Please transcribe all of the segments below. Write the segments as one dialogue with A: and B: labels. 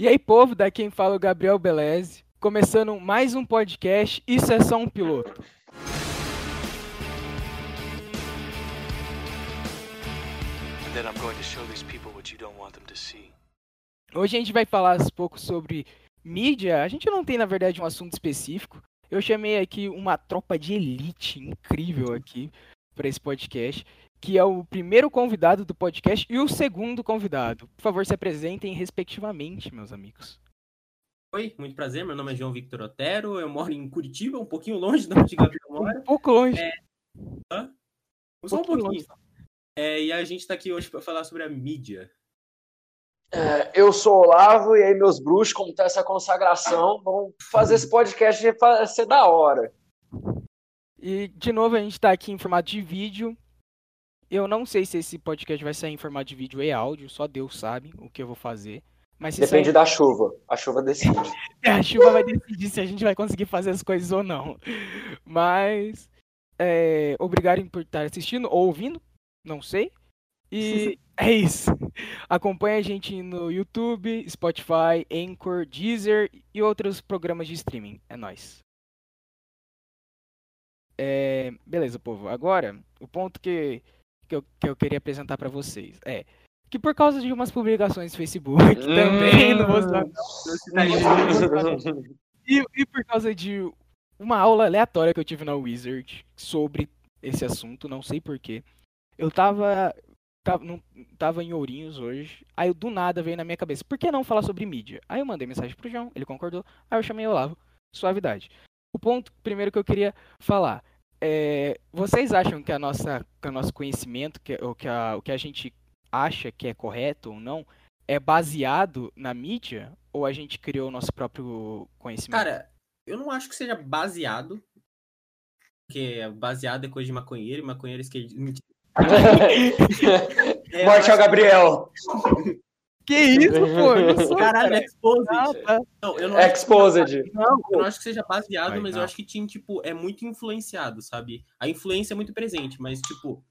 A: E aí, povo, daqui quem fala é o Gabriel Beleze, começando mais um podcast, Isso é só um piloto. Hoje a gente vai falar um pouco sobre mídia. A gente não tem, na verdade, um assunto específico. Eu chamei aqui uma tropa de elite incrível aqui para esse podcast que é o primeiro convidado do podcast e o segundo convidado. Por favor, se apresentem respectivamente, meus amigos.
B: Oi, muito prazer. Meu nome é João Victor Otero. Eu moro em Curitiba, um pouquinho longe de onde Gabriel mora.
A: Um pouco longe.
B: É... Hã? Só um pouquinho. pouquinho. É, e a gente está aqui hoje para falar sobre a mídia.
C: É, eu sou o Olavo e aí meus bruxos, como tá essa consagração, vão fazer esse podcast ser da hora.
A: E, de novo, a gente está aqui em formato de vídeo. Eu não sei se esse podcast vai sair em formato de vídeo e áudio, só Deus sabe o que eu vou fazer. Mas
C: Depende sair... da chuva. A chuva decide.
A: a chuva vai decidir se a gente vai conseguir fazer as coisas ou não. Mas é, obrigado por estar assistindo ou ouvindo, não sei. E é isso. Acompanhe a gente no YouTube, Spotify, Anchor, Deezer e outros programas de streaming. É nóis. É, beleza, povo. Agora, o ponto que que eu, que eu queria apresentar para vocês. É que por causa de umas publicações no Facebook hum. também, não vou e, e por causa de uma aula aleatória que eu tive na Wizard sobre esse assunto, não sei porquê. Eu tava, tava, não, tava em Ourinhos hoje, aí do nada veio na minha cabeça, por que não falar sobre mídia? Aí eu mandei mensagem pro João, ele concordou, aí eu chamei o Olavo, suavidade. O ponto primeiro que eu queria falar é, vocês acham que a nossa, que o nosso conhecimento, que, o, que a, o que a gente acha que é correto ou não, é baseado na mídia? Ou a gente criou o nosso próprio conhecimento?
B: Cara, eu não acho que seja baseado. Porque baseado é coisa de maconheiro e maconheiro é esquerdo.
C: é, Morte ao Gabriel.
A: Que isso, pô?
B: Sou, Caralho, cara. Exposed. Ah, tá.
C: Não, eu não Exposed.
B: Que, não, eu não acho que seja baseado, Vai, mas não. eu acho que tinha, tipo, é muito influenciado, sabe? A influência é muito presente, mas, tipo.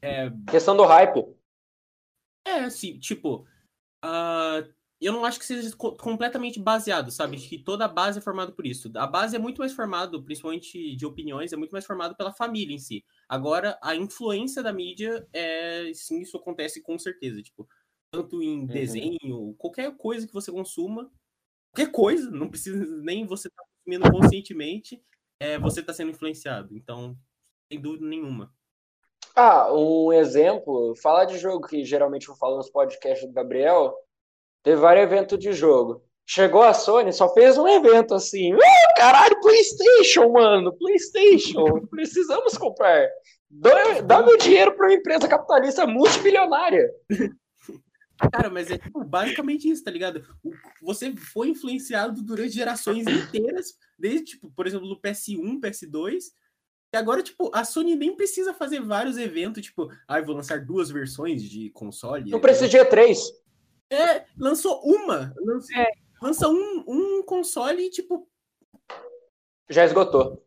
B: É...
C: Questão do hype.
B: É, assim, tipo. Uh, eu não acho que seja completamente baseado, sabe? Que toda a base é formada por isso. A base é muito mais formada, principalmente de opiniões, é muito mais formada pela família em si. Agora, a influência da mídia, é, sim, isso acontece com certeza. Tipo, tanto em uhum. desenho, qualquer coisa que você consuma, qualquer coisa, não precisa nem você estar tá consumindo conscientemente, é, você está sendo influenciado. Então, sem dúvida nenhuma.
C: Ah, um exemplo, falar de jogo que geralmente eu falo nos podcasts do Gabriel, teve vários eventos de jogo. Chegou a Sony, só fez um evento assim. Uh, caralho, PlayStation, mano, PlayStation, precisamos comprar. Dá, dá meu dinheiro para uma empresa capitalista multibilionária.
B: Cara, mas é tipo, basicamente isso, tá ligado? Você foi influenciado durante gerações inteiras, desde, tipo, por exemplo, do PS1, PS2. E agora, tipo, a Sony nem precisa fazer vários eventos, tipo, ah, vou lançar duas versões de console.
C: Não precisa de E3.
B: É, lançou uma. Lança, é. lança um, um console e, tipo.
C: Já esgotou.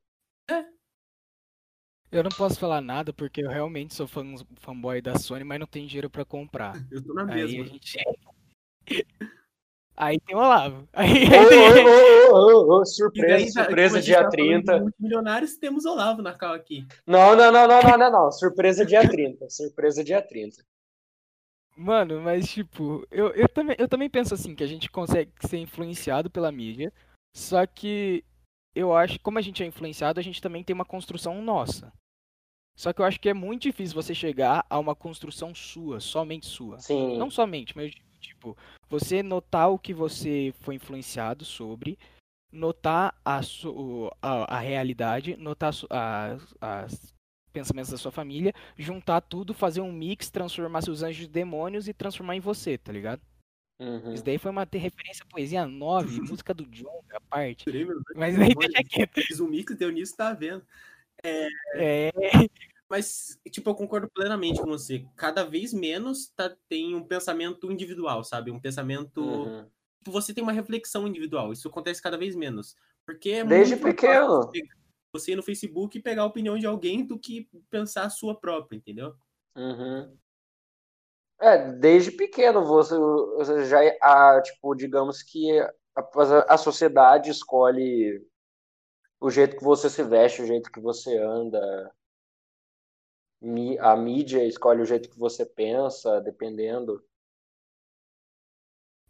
A: Eu não posso falar nada porque eu realmente sou fã, fanboy da Sony, mas não tenho dinheiro para comprar.
B: Eu tô na mesma.
A: Aí a gente. Aí tem o Olavo.
C: Aí... Oh, oh, oh, surpresa, daí, surpresa dia 30.
B: Milionários temos Olavo na cal aqui.
C: Não, não, não, não, não, não, não. Surpresa dia 30. Surpresa dia 30.
A: Mano, mas tipo, eu, eu, também, eu também penso assim, que a gente consegue ser influenciado pela mídia, só que eu acho, como a gente é influenciado, a gente também tem uma construção nossa. Só que eu acho que é muito difícil você chegar a uma construção sua, somente sua.
C: Sim.
A: Não somente, mas tipo, você notar o que você foi influenciado sobre, notar a, a, a realidade, notar os pensamentos da sua família, juntar tudo, fazer um mix, transformar seus anjos em demônios e transformar em você, tá ligado? Uhum. Isso daí foi uma referência à poesia 9, música do John, a parte. Mas aí deixa quieto.
B: Fiz um mix, deu nisso, tá vendo? É...
A: é...
B: Mas, tipo, eu concordo plenamente com você. Cada vez menos tá, tem um pensamento individual, sabe? Um pensamento. Uhum. Tipo, você tem uma reflexão individual. Isso acontece cada vez menos. Porque é
C: Desde pequeno.
B: Você ir no Facebook e pegar a opinião de alguém do que pensar a sua própria, entendeu?
C: Uhum. É, desde pequeno você, você já, a, tipo, digamos que a, a sociedade escolhe o jeito que você se veste, o jeito que você anda, a mídia escolhe o jeito que você pensa, dependendo.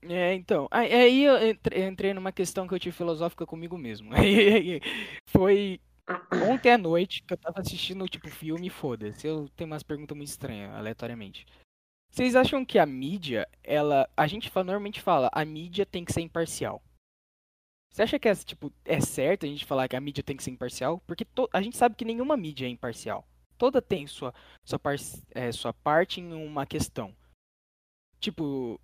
A: É, então. Aí eu entrei numa questão que eu tive filosófica comigo mesmo. Foi ontem à noite que eu tava assistindo, tipo, filme, foda-se. Eu tenho umas perguntas muito estranhas, aleatoriamente. Vocês acham que a mídia, ela. A gente fala, normalmente fala, a mídia tem que ser imparcial. Você acha que é, tipo, é certo a gente falar que a mídia tem que ser imparcial? Porque to... a gente sabe que nenhuma mídia é imparcial. Toda tem sua, sua, par... é, sua parte em uma questão. Tipo,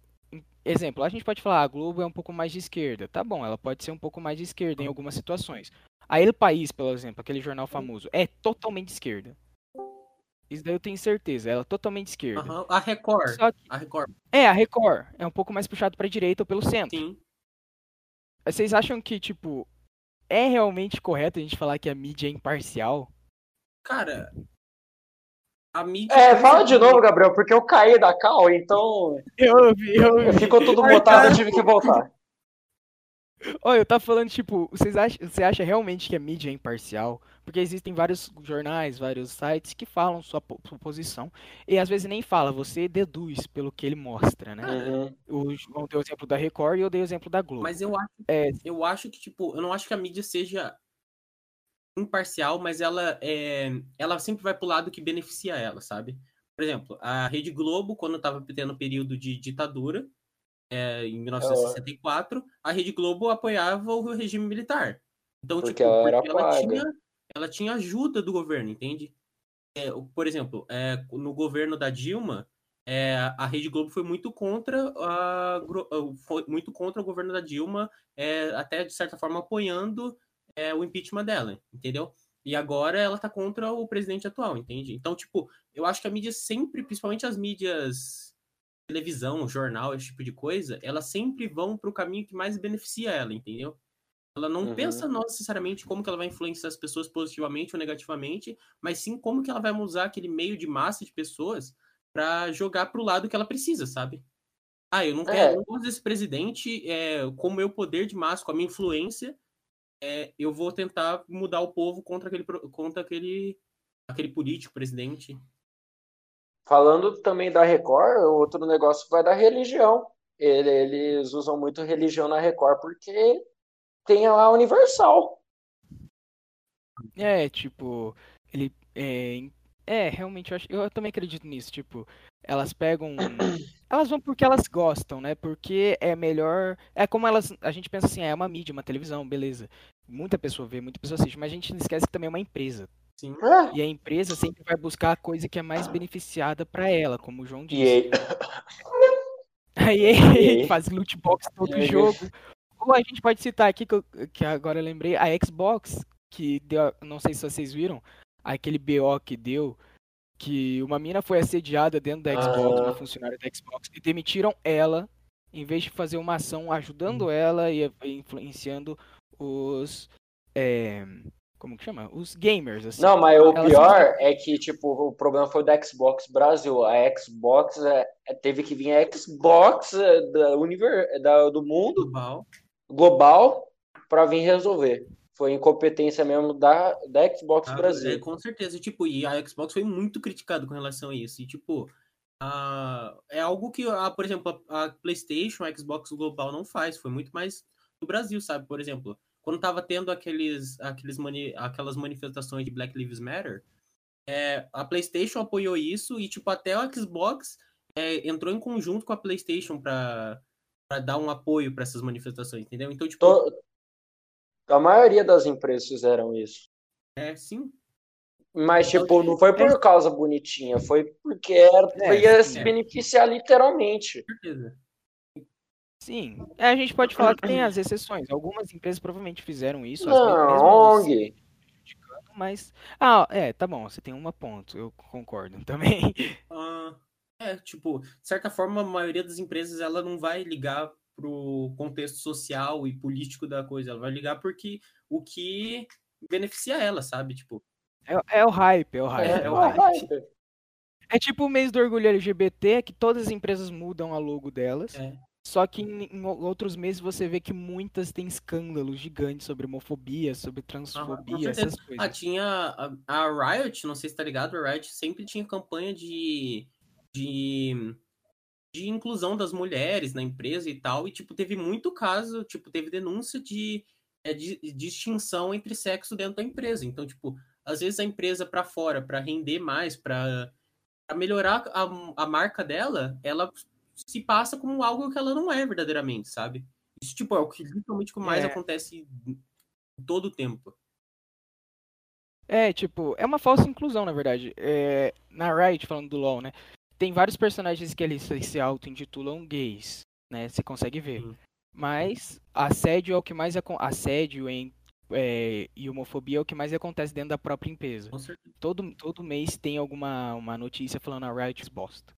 A: exemplo, a gente pode falar, a Globo é um pouco mais de esquerda. Tá bom, ela pode ser um pouco mais de esquerda em algumas situações. A El País, por exemplo, aquele jornal famoso, é totalmente de esquerda. Isso daí eu tenho certeza, ela é totalmente esquerda.
B: Uhum. A Record.
A: Que...
B: A Record.
A: É, a Record. É um pouco mais puxado pra direita ou pelo centro.
B: Sim.
A: Vocês acham que, tipo, é realmente correto a gente falar que a mídia é imparcial?
B: Cara, a mídia.
C: É, fala de novo, Gabriel, porque eu caí da cal, então.
A: Eu ouvi, eu ouvi.
C: Ficou tudo botado, eu tive que voltar.
A: Olha, eu tava falando, tipo, vocês acham, você acha realmente que a mídia é imparcial? Porque existem vários jornais, vários sites que falam sua, sua posição. E às vezes nem fala, você deduz pelo que ele mostra, né?
C: Uhum.
A: O João deu o exemplo da Record e eu dei o exemplo da Globo.
B: Mas eu acho,
A: É,
B: eu acho que, tipo, eu não acho que a mídia seja imparcial, mas ela é, ela sempre vai pro lado que beneficia ela, sabe? Por exemplo, a Rede Globo, quando estava tendo período de ditadura, é, em 1964, a Rede Globo apoiava o regime militar. Então,
C: Porque
B: tipo,
C: ela
B: porque ela tinha, ela tinha ajuda do governo, entende? É, por exemplo, é, no governo da Dilma, é, a Rede Globo foi muito contra a, foi muito contra o governo da Dilma, é, até de certa forma apoiando é, o impeachment dela, entendeu? E agora ela tá contra o presidente atual, entende? Então, tipo, eu acho que a mídia sempre, principalmente as mídias televisão, jornal, esse tipo de coisa, elas sempre vão pro caminho que mais beneficia ela, entendeu? Ela não
C: Uhum.
B: pensa não necessariamente como que ela vai influenciar as pessoas positivamente ou negativamente, mas sim como que ela vai usar aquele meio de massa de pessoas para jogar pro lado que ela precisa, sabe? Ah, eu não quero,
C: É.
B: eu não gosto desse presidente, é, com o meu poder de massa, com a minha influência, é, eu vou tentar mudar o povo contra aquele, contra aquele, aquele político, presidente.
C: Falando também da Record, outro negócio vai da religião. Ele- eles usam muito religião na Record porque tem a Universal.
A: É, tipo, ele é, é, realmente eu acho, eu também acredito nisso, tipo, elas pegam, elas vão porque elas gostam, né? Porque é melhor, é como elas, a gente pensa assim, é uma mídia, uma televisão, beleza. Muita pessoa vê, muita pessoa assiste, mas a gente não esquece que também é uma empresa.
B: Sim.
C: É.
A: E a empresa sempre vai buscar a coisa que é mais beneficiada pra ela, como o João
C: E
A: disse.
C: aí,
A: Aí
C: aí?
A: faz loot box todo
C: E
A: jogo. Ou a gente pode citar aqui, que, eu- que agora eu lembrei, a Xbox, que deu, não sei se vocês viram, aquele BO que deu, que uma mina foi assediada dentro da Xbox,
C: Ah.
A: uma funcionária da Xbox, e demitiram ela, em vez de fazer uma ação ajudando ela e influenciando os. é, como que chama? Os gamers, assim.
C: Não, mas o pior é que, tipo, o problema foi da Xbox Brasil. A Xbox é, é- teve que vir a Xbox é, da univer, da, do mundo
B: Global.
C: global para vir resolver. Foi incompetência mesmo da, da Xbox
B: Ah,
C: Brasil.
B: É, com certeza. Tipo, e a Xbox foi muito criticado com relação a isso. E, tipo, a- é algo que, a, por exemplo, a, a PlayStation, a Xbox Global não faz. Foi muito mais no Brasil, sabe? Por exemplo, quando tava tendo aqueles, aqueles mani, aquelas manifestações de Black Lives Matter, é, a PlayStation apoiou isso e, tipo, até a Xbox é, entrou em conjunto com a PlayStation para dar um apoio para essas manifestações, entendeu? Então, tipo,
C: To- A maioria das empresas fizeram isso.
B: é sim.
C: Mas,
B: Então,
C: tipo, não foi por causa bonitinha, foi porque era,
A: É,
C: ia se
B: é.
C: beneficiar literalmente.
B: Com certeza.
A: Sim, É, a gente pode falar que tem as exceções. Algumas empresas provavelmente fizeram isso,
C: Não,
A: as
C: ONG.
A: mas. Ah, é, tá bom, você tem uma ponto, eu concordo também.
B: Ah, é, tipo, de certa forma, a maioria das empresas ela não vai ligar pro contexto social e político da coisa, ela vai ligar porque o que beneficia ela, sabe? Tipo,
A: É, é o hype, é o hype, é,
C: É,
A: o
C: é,
A: hype.
C: vai.
A: É tipo o mês do orgulho LGBT, que todas as empresas mudam a logo delas.
B: É.
A: Só que em, em outros meses você vê que muitas têm escândalos gigantes sobre homofobia, sobre transfobia,
B: certeza.
A: essas
B: Ah,
A: coisas.
B: tinha a, a Riot, não sei se tá ligado, a Riot sempre tinha campanha de, de, de inclusão das mulheres na empresa e tal, e, tipo, teve muito caso, tipo, teve denúncia de, é, de, de distinção entre sexo dentro da empresa. Então, tipo, às vezes a empresa para fora, para render mais, para melhorar a, a marca dela, ela se passa como algo que ela não é verdadeiramente, sabe? Isso, tipo, é o que literalmente mais
A: É.
B: acontece todo o tempo.
A: É, tipo, é uma falsa inclusão, na verdade. É, na Riot, falando do LoL, né? Tem vários personagens que eles se auto-intitulam gays, né? Você consegue ver.
B: Sim.
A: Mas assédio é o que mais assédio em, é, e homofobia é o que mais acontece dentro da própria empresa. Todo, todo mês tem alguma uma notícia falando a Riot bosta.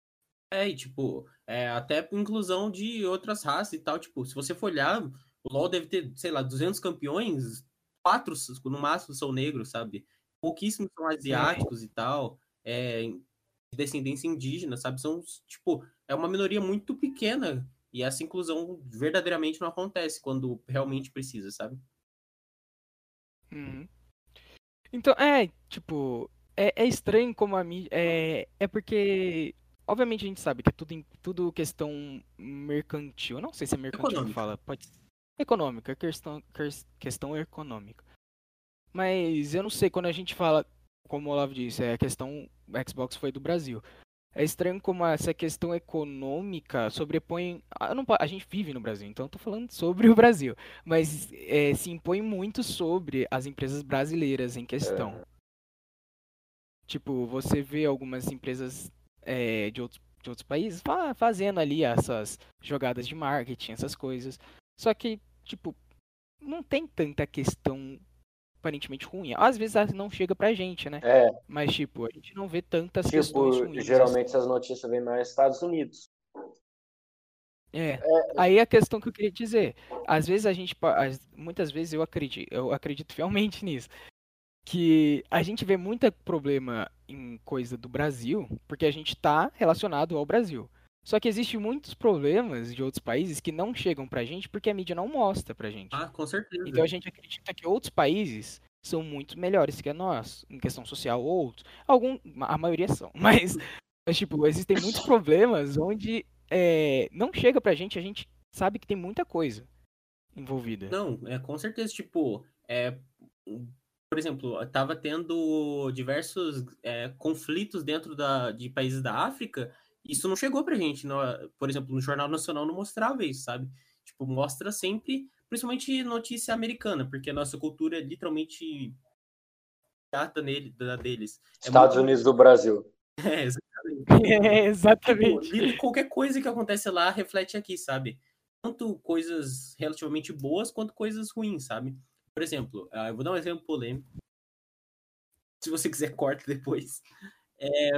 B: É, e tipo, é, até inclusão de outras raças e tal. Tipo, se você for olhar, o LoL deve ter, sei lá, 200 campeões, quatro no máximo são negros, sabe? Pouquíssimos são asiáticos e tal, é, de descendência indígena, sabe? São, tipo, é uma minoria muito pequena e essa inclusão verdadeiramente não acontece quando realmente precisa, sabe?
A: Uhum. Então, é, tipo, é, é estranho como a mídia. É, é porque, obviamente, a gente sabe que é tudo, em- tudo questão mercantil. Eu não sei se é mercantil que
B: Econômica.
A: fala. Pode. Econômica, é questão, ques- questão econômica. Mas eu não sei, quando a gente fala, como o Olavo disse, é a questão. Xbox foi do Brasil. É estranho como essa questão econômica sobrepõe. ah, não a gente vive no Brasil, então eu tô falando sobre o Brasil mas é, se impõe muito sobre as empresas brasileiras em questão. Tipo, você vê algumas empresas é, de, outros, de outros países fa- fazendo ali essas jogadas de marketing, essas coisas. Só que, tipo, não tem tanta questão aparentemente ruim. Às vezes ela não chega pra gente, né?
C: É,
A: Mas, tipo, a gente não vê tantas questões
C: tipo,
A: ruins.
C: geralmente essas notícias vêm mais Estados Unidos.
A: É. Aí a questão que eu queria dizer, às vezes a gente, muitas vezes eu acredito, eu acredito fielmente nisso, que a gente vê muito problema em coisa do Brasil, porque a gente tá relacionado ao Brasil. Só que existem muitos problemas de outros países que não chegam pra gente porque a mídia não mostra pra gente.
B: Ah, com certeza.
A: Então a gente acredita que outros países são muito melhores que nós, em questão social, outros. Algum, a maioria são, mas, mas, tipo, existem muitos problemas onde é, não chega pra gente, a gente sabe que tem muita coisa envolvida.
B: Não, é com certeza, tipo, é, por exemplo, tava tendo diversos é, conflitos dentro da, de países da África, isso não chegou pra gente, no, por exemplo, no Jornal Nacional não mostrava isso, sabe? Tipo, mostra sempre, principalmente notícia americana, porque a nossa cultura é literalmente chata nele, da deles. É
C: Estados
B: muito-
C: Unidos do Brasil.
B: É, exatamente.
A: É,
B: Tipo,
A: exatamente.
B: li- qualquer coisa que acontece lá reflete aqui, sabe? Tanto coisas relativamente boas quanto coisas ruins, sabe? Por exemplo, ah, eu vou dar um exemplo polêmico. Se você quiser, corta depois.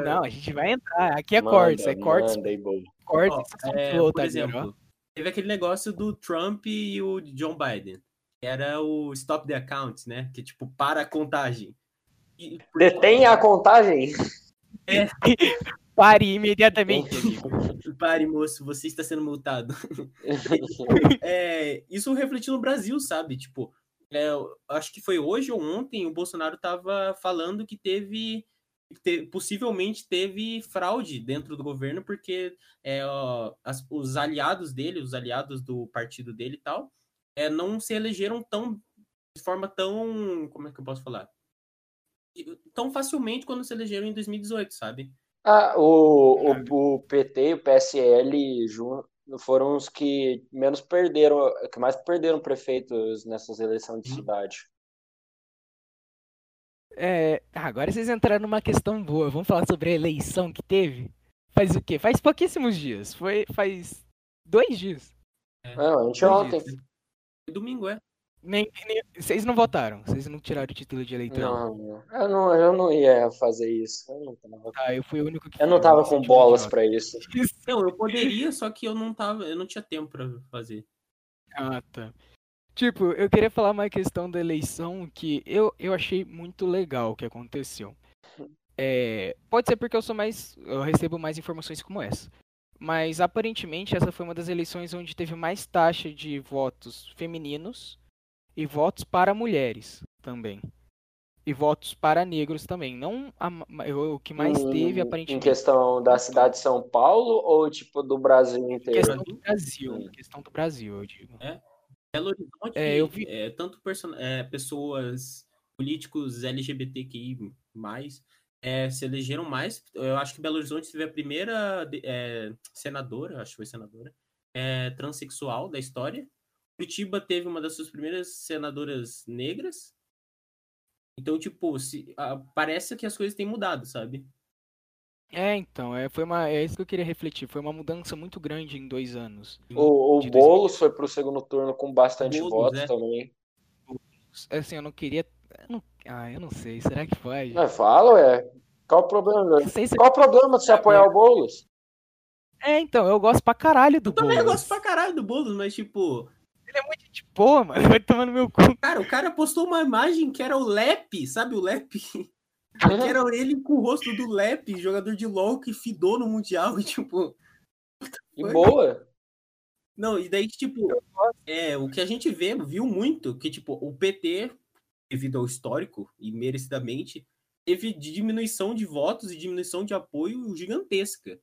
A: Não, a gente vai entrar. Aqui é
C: Manda,
A: cortes, é cortes,
C: manda
A: cortes. São
B: é, por
A: agora,
B: exemplo, teve aquele negócio do Trump e o John Biden. Que era o Stop the Account, né? Que tipo, para a contagem. E-
C: Detém a contagem.
A: Pare imediatamente, amigo.
B: Pare, moço, você está sendo multado. É, isso refletiu no Brasil, sabe? Tipo, é, acho que foi hoje ou ontem o Bolsonaro tava falando que teve, te- possivelmente teve fraude dentro do governo, porque é, ó, as- os aliados dele, os aliados do partido dele e tal, é, não se elegeram tão de forma tão, como é que eu posso falar? Tão facilmente quando se elegeram em 2018, sabe?
C: Ah, o, o, o PT e o PSL foram os que menos perderam, que mais perderam prefeitos nessas eleições de
B: Hum.
C: cidade.
A: É, ah, agora vocês entraram numa questão boa. Vamos falar sobre a eleição que teve? Faz o quê? Faz pouquíssimos dias. Foi faz dois dias.
C: Não, a gente
A: Dois
C: ontem.
A: dias.
B: Domingo, é.
A: Nem, nem- vocês não votaram. Vocês não tiraram o título de eleitor.
C: Não, não. Eu não, eu não ia fazer isso. Eu não tava,
A: Tá, eu fui o único que
C: eu não tava com bolas pra isso.
B: Não, eu poderia, só que eu não tava, eu não tinha tempo pra fazer.
A: Ah, tá. Tipo, eu queria falar uma questão da eleição que eu, eu achei muito legal o que aconteceu. É, pode ser porque eu sou mais. Eu recebo mais informações como essa. Mas aparentemente essa foi uma das eleições onde teve mais taxa de votos femininos e votos para mulheres também. E votos para negros também. Não a, o que mais
C: Em-
A: teve,
C: Em
A: aparentemente.
C: questão da cidade de São Paulo ou tipo do Brasil
A: Em
C: inteiro?
A: questão do Brasil. Em questão do Brasil, eu digo.
B: Belo Horizonte,
A: É, eu vi-
B: é, tanto person- é, pessoas políticos LGBTQI+, é, se elegeram mais. Eu acho que Belo Horizonte teve a primeira é, senadora, acho que foi senadora, é, transexual da história. Curitiba teve uma das suas primeiras senadoras negras. Então, tipo, se, parece que as coisas têm mudado, sabe?
A: É, então, é, foi uma, é isso que eu queria refletir. Foi uma mudança muito grande em dois anos.
C: O, o Boulos foi pro segundo turno com bastante
B: Boulos,
C: votos
B: é.
C: também.
A: Assim, eu não queria. eu não- ah, eu não sei. Será que pode?
C: Não, fala, é. Qual o problema?
A: Se-
C: Qual o problema de você apoiar o Boulos?
A: É, então, eu gosto pra caralho do
B: Eu também
A: Boulos.
B: gosto pra caralho do Boulos, mas, tipo,
A: Ele é muito gente boa, mano. Vai tomar no meu cu.
B: cara, o cara postou uma imagem que era o Lepe, sabe o Lepe? Que era ele com o rosto do Lepe, jogador de LoL que fidou no Mundial, e tipo...
C: E boa.
B: Não, e daí, tipo, é, o que a gente vê, viu muito, que, tipo, o PT, devido ao histórico, e merecidamente, teve diminuição de votos e diminuição de apoio gigantesca.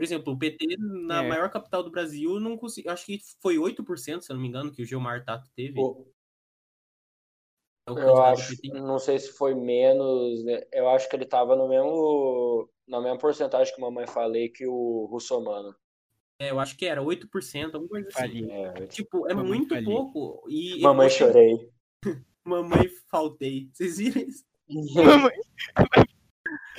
B: Por exemplo, o PT, na
A: É.
B: maior capital do Brasil, não conseguiu. Acho que foi 8%, se eu não me engano, que o Gilmar Tato teve. É o
C: Eu acho, não sei se foi menos, né? Eu acho que ele tava no mesmo, na mesma porcentagem que mamãe falei que o Russomano.
B: É, eu acho que era 8%, alguma coisa assim.
A: Fali.
C: É,
B: Tipo, é
A: Mamãe
B: muito
A: fali.
B: pouco. E
C: mamãe
B: eu-
C: chorei.
B: Mamãe faltei. Vocês viram isso?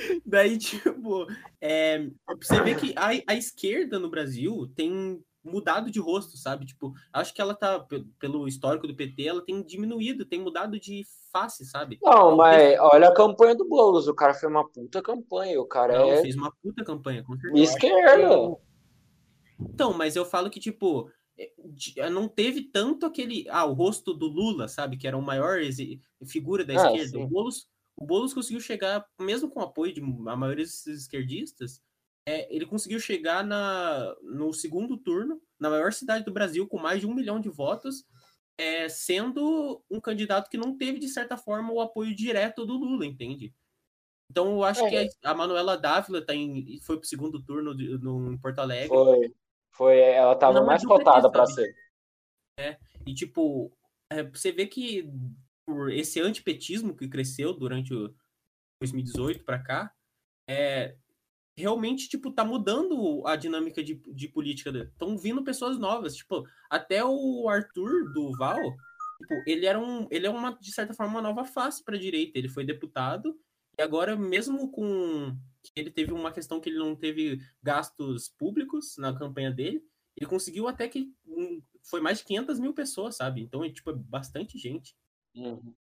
B: Daí, tipo, é, você vê que a, a esquerda no Brasil tem mudado de rosto, sabe? Tipo, acho que ela tá, pe- pelo histórico do PT, ela tem diminuído, tem mudado de face, sabe?
C: Não, mas olha a campanha do Boulos. O cara fez uma puta campanha. O cara
B: Não,
C: é
B: fez uma puta campanha, com certeza.
C: esquerda.
B: Então, mas eu falo que, tipo, é, de- não teve tanto aquele. Ah, o rosto do Lula, sabe? Que era o maior figura da
C: Ah,
B: esquerda.
C: sim.
B: O Boulos, o Boulos conseguiu chegar, mesmo com o apoio de a maioria desses esquerdistas, é, ele conseguiu chegar na, no segundo turno, na maior cidade do Brasil, com mais de um milhão de votos, é, sendo um candidato que não teve, de certa forma, o apoio direto do Lula, entende? Então, eu acho
C: É.
B: que a, a Manuela Dávila tá em, foi pro segundo turno de- no, em Porto Alegre.
C: Foi, foi, ela tava
B: Não,
C: mais cotada pra
B: sabe?
C: ser.
B: E, tipo, é, você vê que por esse antipetismo que cresceu durante o 2018 para cá, é, realmente, tipo, tá mudando a dinâmica de, de política. Estão vindo pessoas novas. Tipo, até o Arthur do Val, tipo, ele era um. Ele é uma, de certa forma, uma nova face pra direita. Ele foi deputado, e agora, mesmo com. Ele teve uma questão que ele não teve gastos públicos na campanha dele. Ele conseguiu até que um, foi mais de 500 mil pessoas, sabe? Então, é, tipo, é bastante gente.
C: Uhum.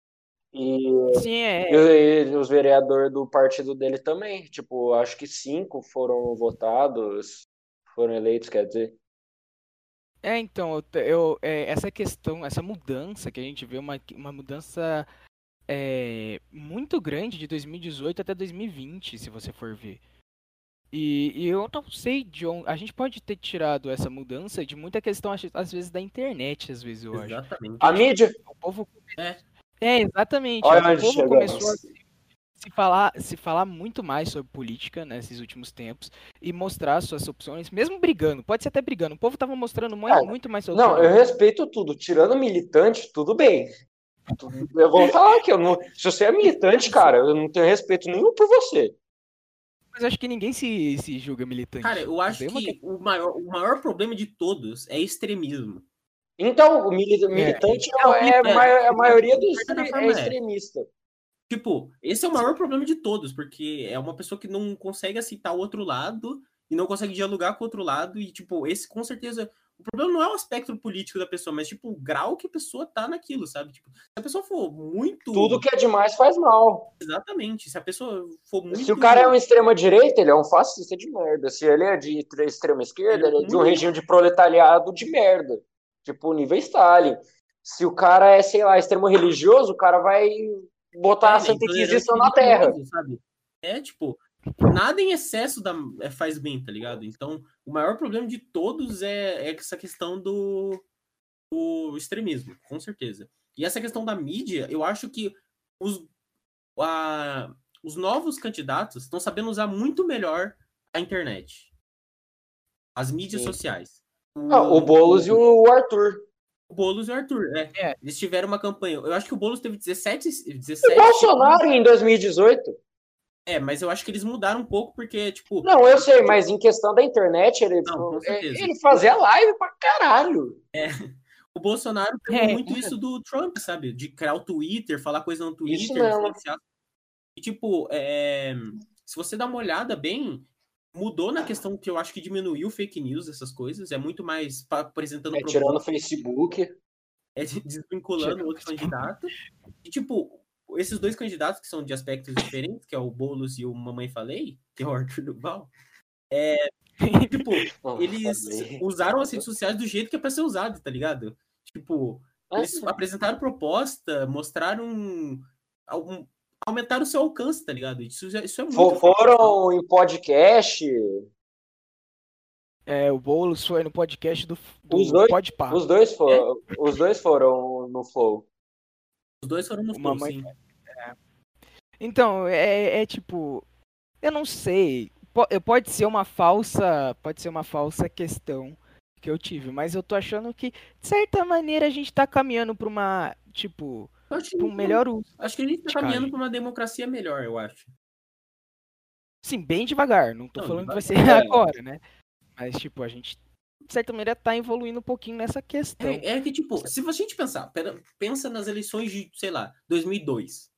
C: E,
A: Sim, é.
C: e- e os vereadores do partido dele também. Tipo, acho que cinco foram votados, foram eleitos, quer dizer.
A: É, então, eu, eu- é, essa questão, essa mudança que a gente vê, uma, uma mudança é, muito grande de 2018 até 2020, se você for ver. E, e eu não sei de onde. A gente pode ter tirado essa mudança de muita questão, às vezes, da internet, às vezes, eu acho.
B: Exatamente.
C: A mídia,
A: O povo.
B: É.
A: É, exatamente.
C: Olha
A: o povo
C: chegamos.
A: começou a se, se falar, se falar muito mais sobre política nesses últimos tempos e mostrar suas opções, mesmo brigando. Pode ser até brigando. O povo tava mostrando muito,
C: É,
A: muito mais suas
C: não, eu respeito tudo. Tirando militante, tudo bem. Eu vou falar que eu não, se você é militante, cara, eu não tenho respeito nenhum por você.
A: Mas eu acho que ninguém se, se julga militante.
B: Cara, eu acho
A: Tem uma
B: que o maior, o maior problema de todos é extremismo.
C: Então, o mili- militante
B: Não,
C: é,
B: é,
C: ma- a maioria dos é
B: é.
C: extremista.
B: Tipo, esse é o maior problema de todos, porque é uma pessoa que não consegue aceitar o outro lado e não consegue dialogar com o outro lado. E, tipo, esse com certeza. O problema não é o aspecto político da pessoa, mas, tipo, o grau que a pessoa tá naquilo, sabe? Tipo, se a pessoa for muito.
C: Tudo que é demais faz mal.
B: Exatamente. Se a pessoa for muito.
C: Se o cara é um extrema-direita, ele é um fascista de merda. Se ele é de tre- extrema-esquerda, ele é de um
B: Muito.
C: regime de proletariado de merda. Tipo, nível Stalin. Se o cara é, sei lá, extremo-religioso, o cara vai botar a
B: É,
C: Santa
B: intolerante
C: Inquisição na Terra.
B: Sabe? É, tipo, nada em excesso dá, é, faz bem, tá ligado? Então, o maior problema de todos é, é essa questão do, do extremismo, com certeza. E essa questão da mídia, eu acho que os, a, os novos candidatos estão sabendo usar muito melhor a internet. As mídias
C: Sim.
B: sociais.
C: Ah, o Boulos e o Arthur.
B: O Boulos e o Arthur, é.
A: É.
B: Eles tiveram uma campanha. Eu acho que o Boulos teve 17.
C: E
B: 17
C: o Bolsonaro em 2018.
B: É, mas eu acho que eles mudaram um pouco, porque, tipo.
C: Não, eu sei, mas em questão da internet, ele,
B: Não, com certeza.
C: ele fazia live pra caralho.
B: O Bolsonaro pegou
A: É.
B: muito isso do Trump, sabe? De criar o Twitter, falar coisa no Twitter, influenciar. E, tipo, é, se você dá uma olhada bem, mudou na questão que eu acho que diminuiu fake news, essas coisas. É muito mais apresentando
C: É, tirando o Facebook.
B: é de- desvinculando outro candidato. E, tipo, esses dois candidatos que são de aspectos diferentes, que é o Boulos e o Mamãe Falei, que é o Arthur Duval, é, tipo, eles usaram as redes sociais do jeito que é pra ser usado, tá ligado? Tipo, eles
C: Ah,
B: apresentaram proposta, mostraram. Algum, aumentaram o seu alcance, tá ligado? Isso, isso é muito.
C: fo- Foram em podcast.
A: É, o Boulos foi no podcast do, do
C: Os dois-
A: Podpah.
C: Os dois foram, os dois foram no Flow.
B: Os dois foram no flow,
A: Mamãe
B: sim.
A: Então, é, é tipo, eu não sei, po- pode ser uma falsa, pode ser uma falsa questão que eu tive, mas eu tô achando que de certa maneira a gente tá caminhando pra uma, tipo, pra um melhor uso.
B: acho que a gente tá
A: Cara.
B: caminhando pra uma democracia melhor, eu acho.
A: Sim, bem devagar, não tô
B: Não,
A: falando que vai ser
C: devagar.
A: agora, né? Mas tipo, a gente de certa maneira tá evoluindo um pouquinho nessa questão.
B: É, é que, tipo, se a gente pensar, pera- pensa nas eleições de, sei lá, 2002.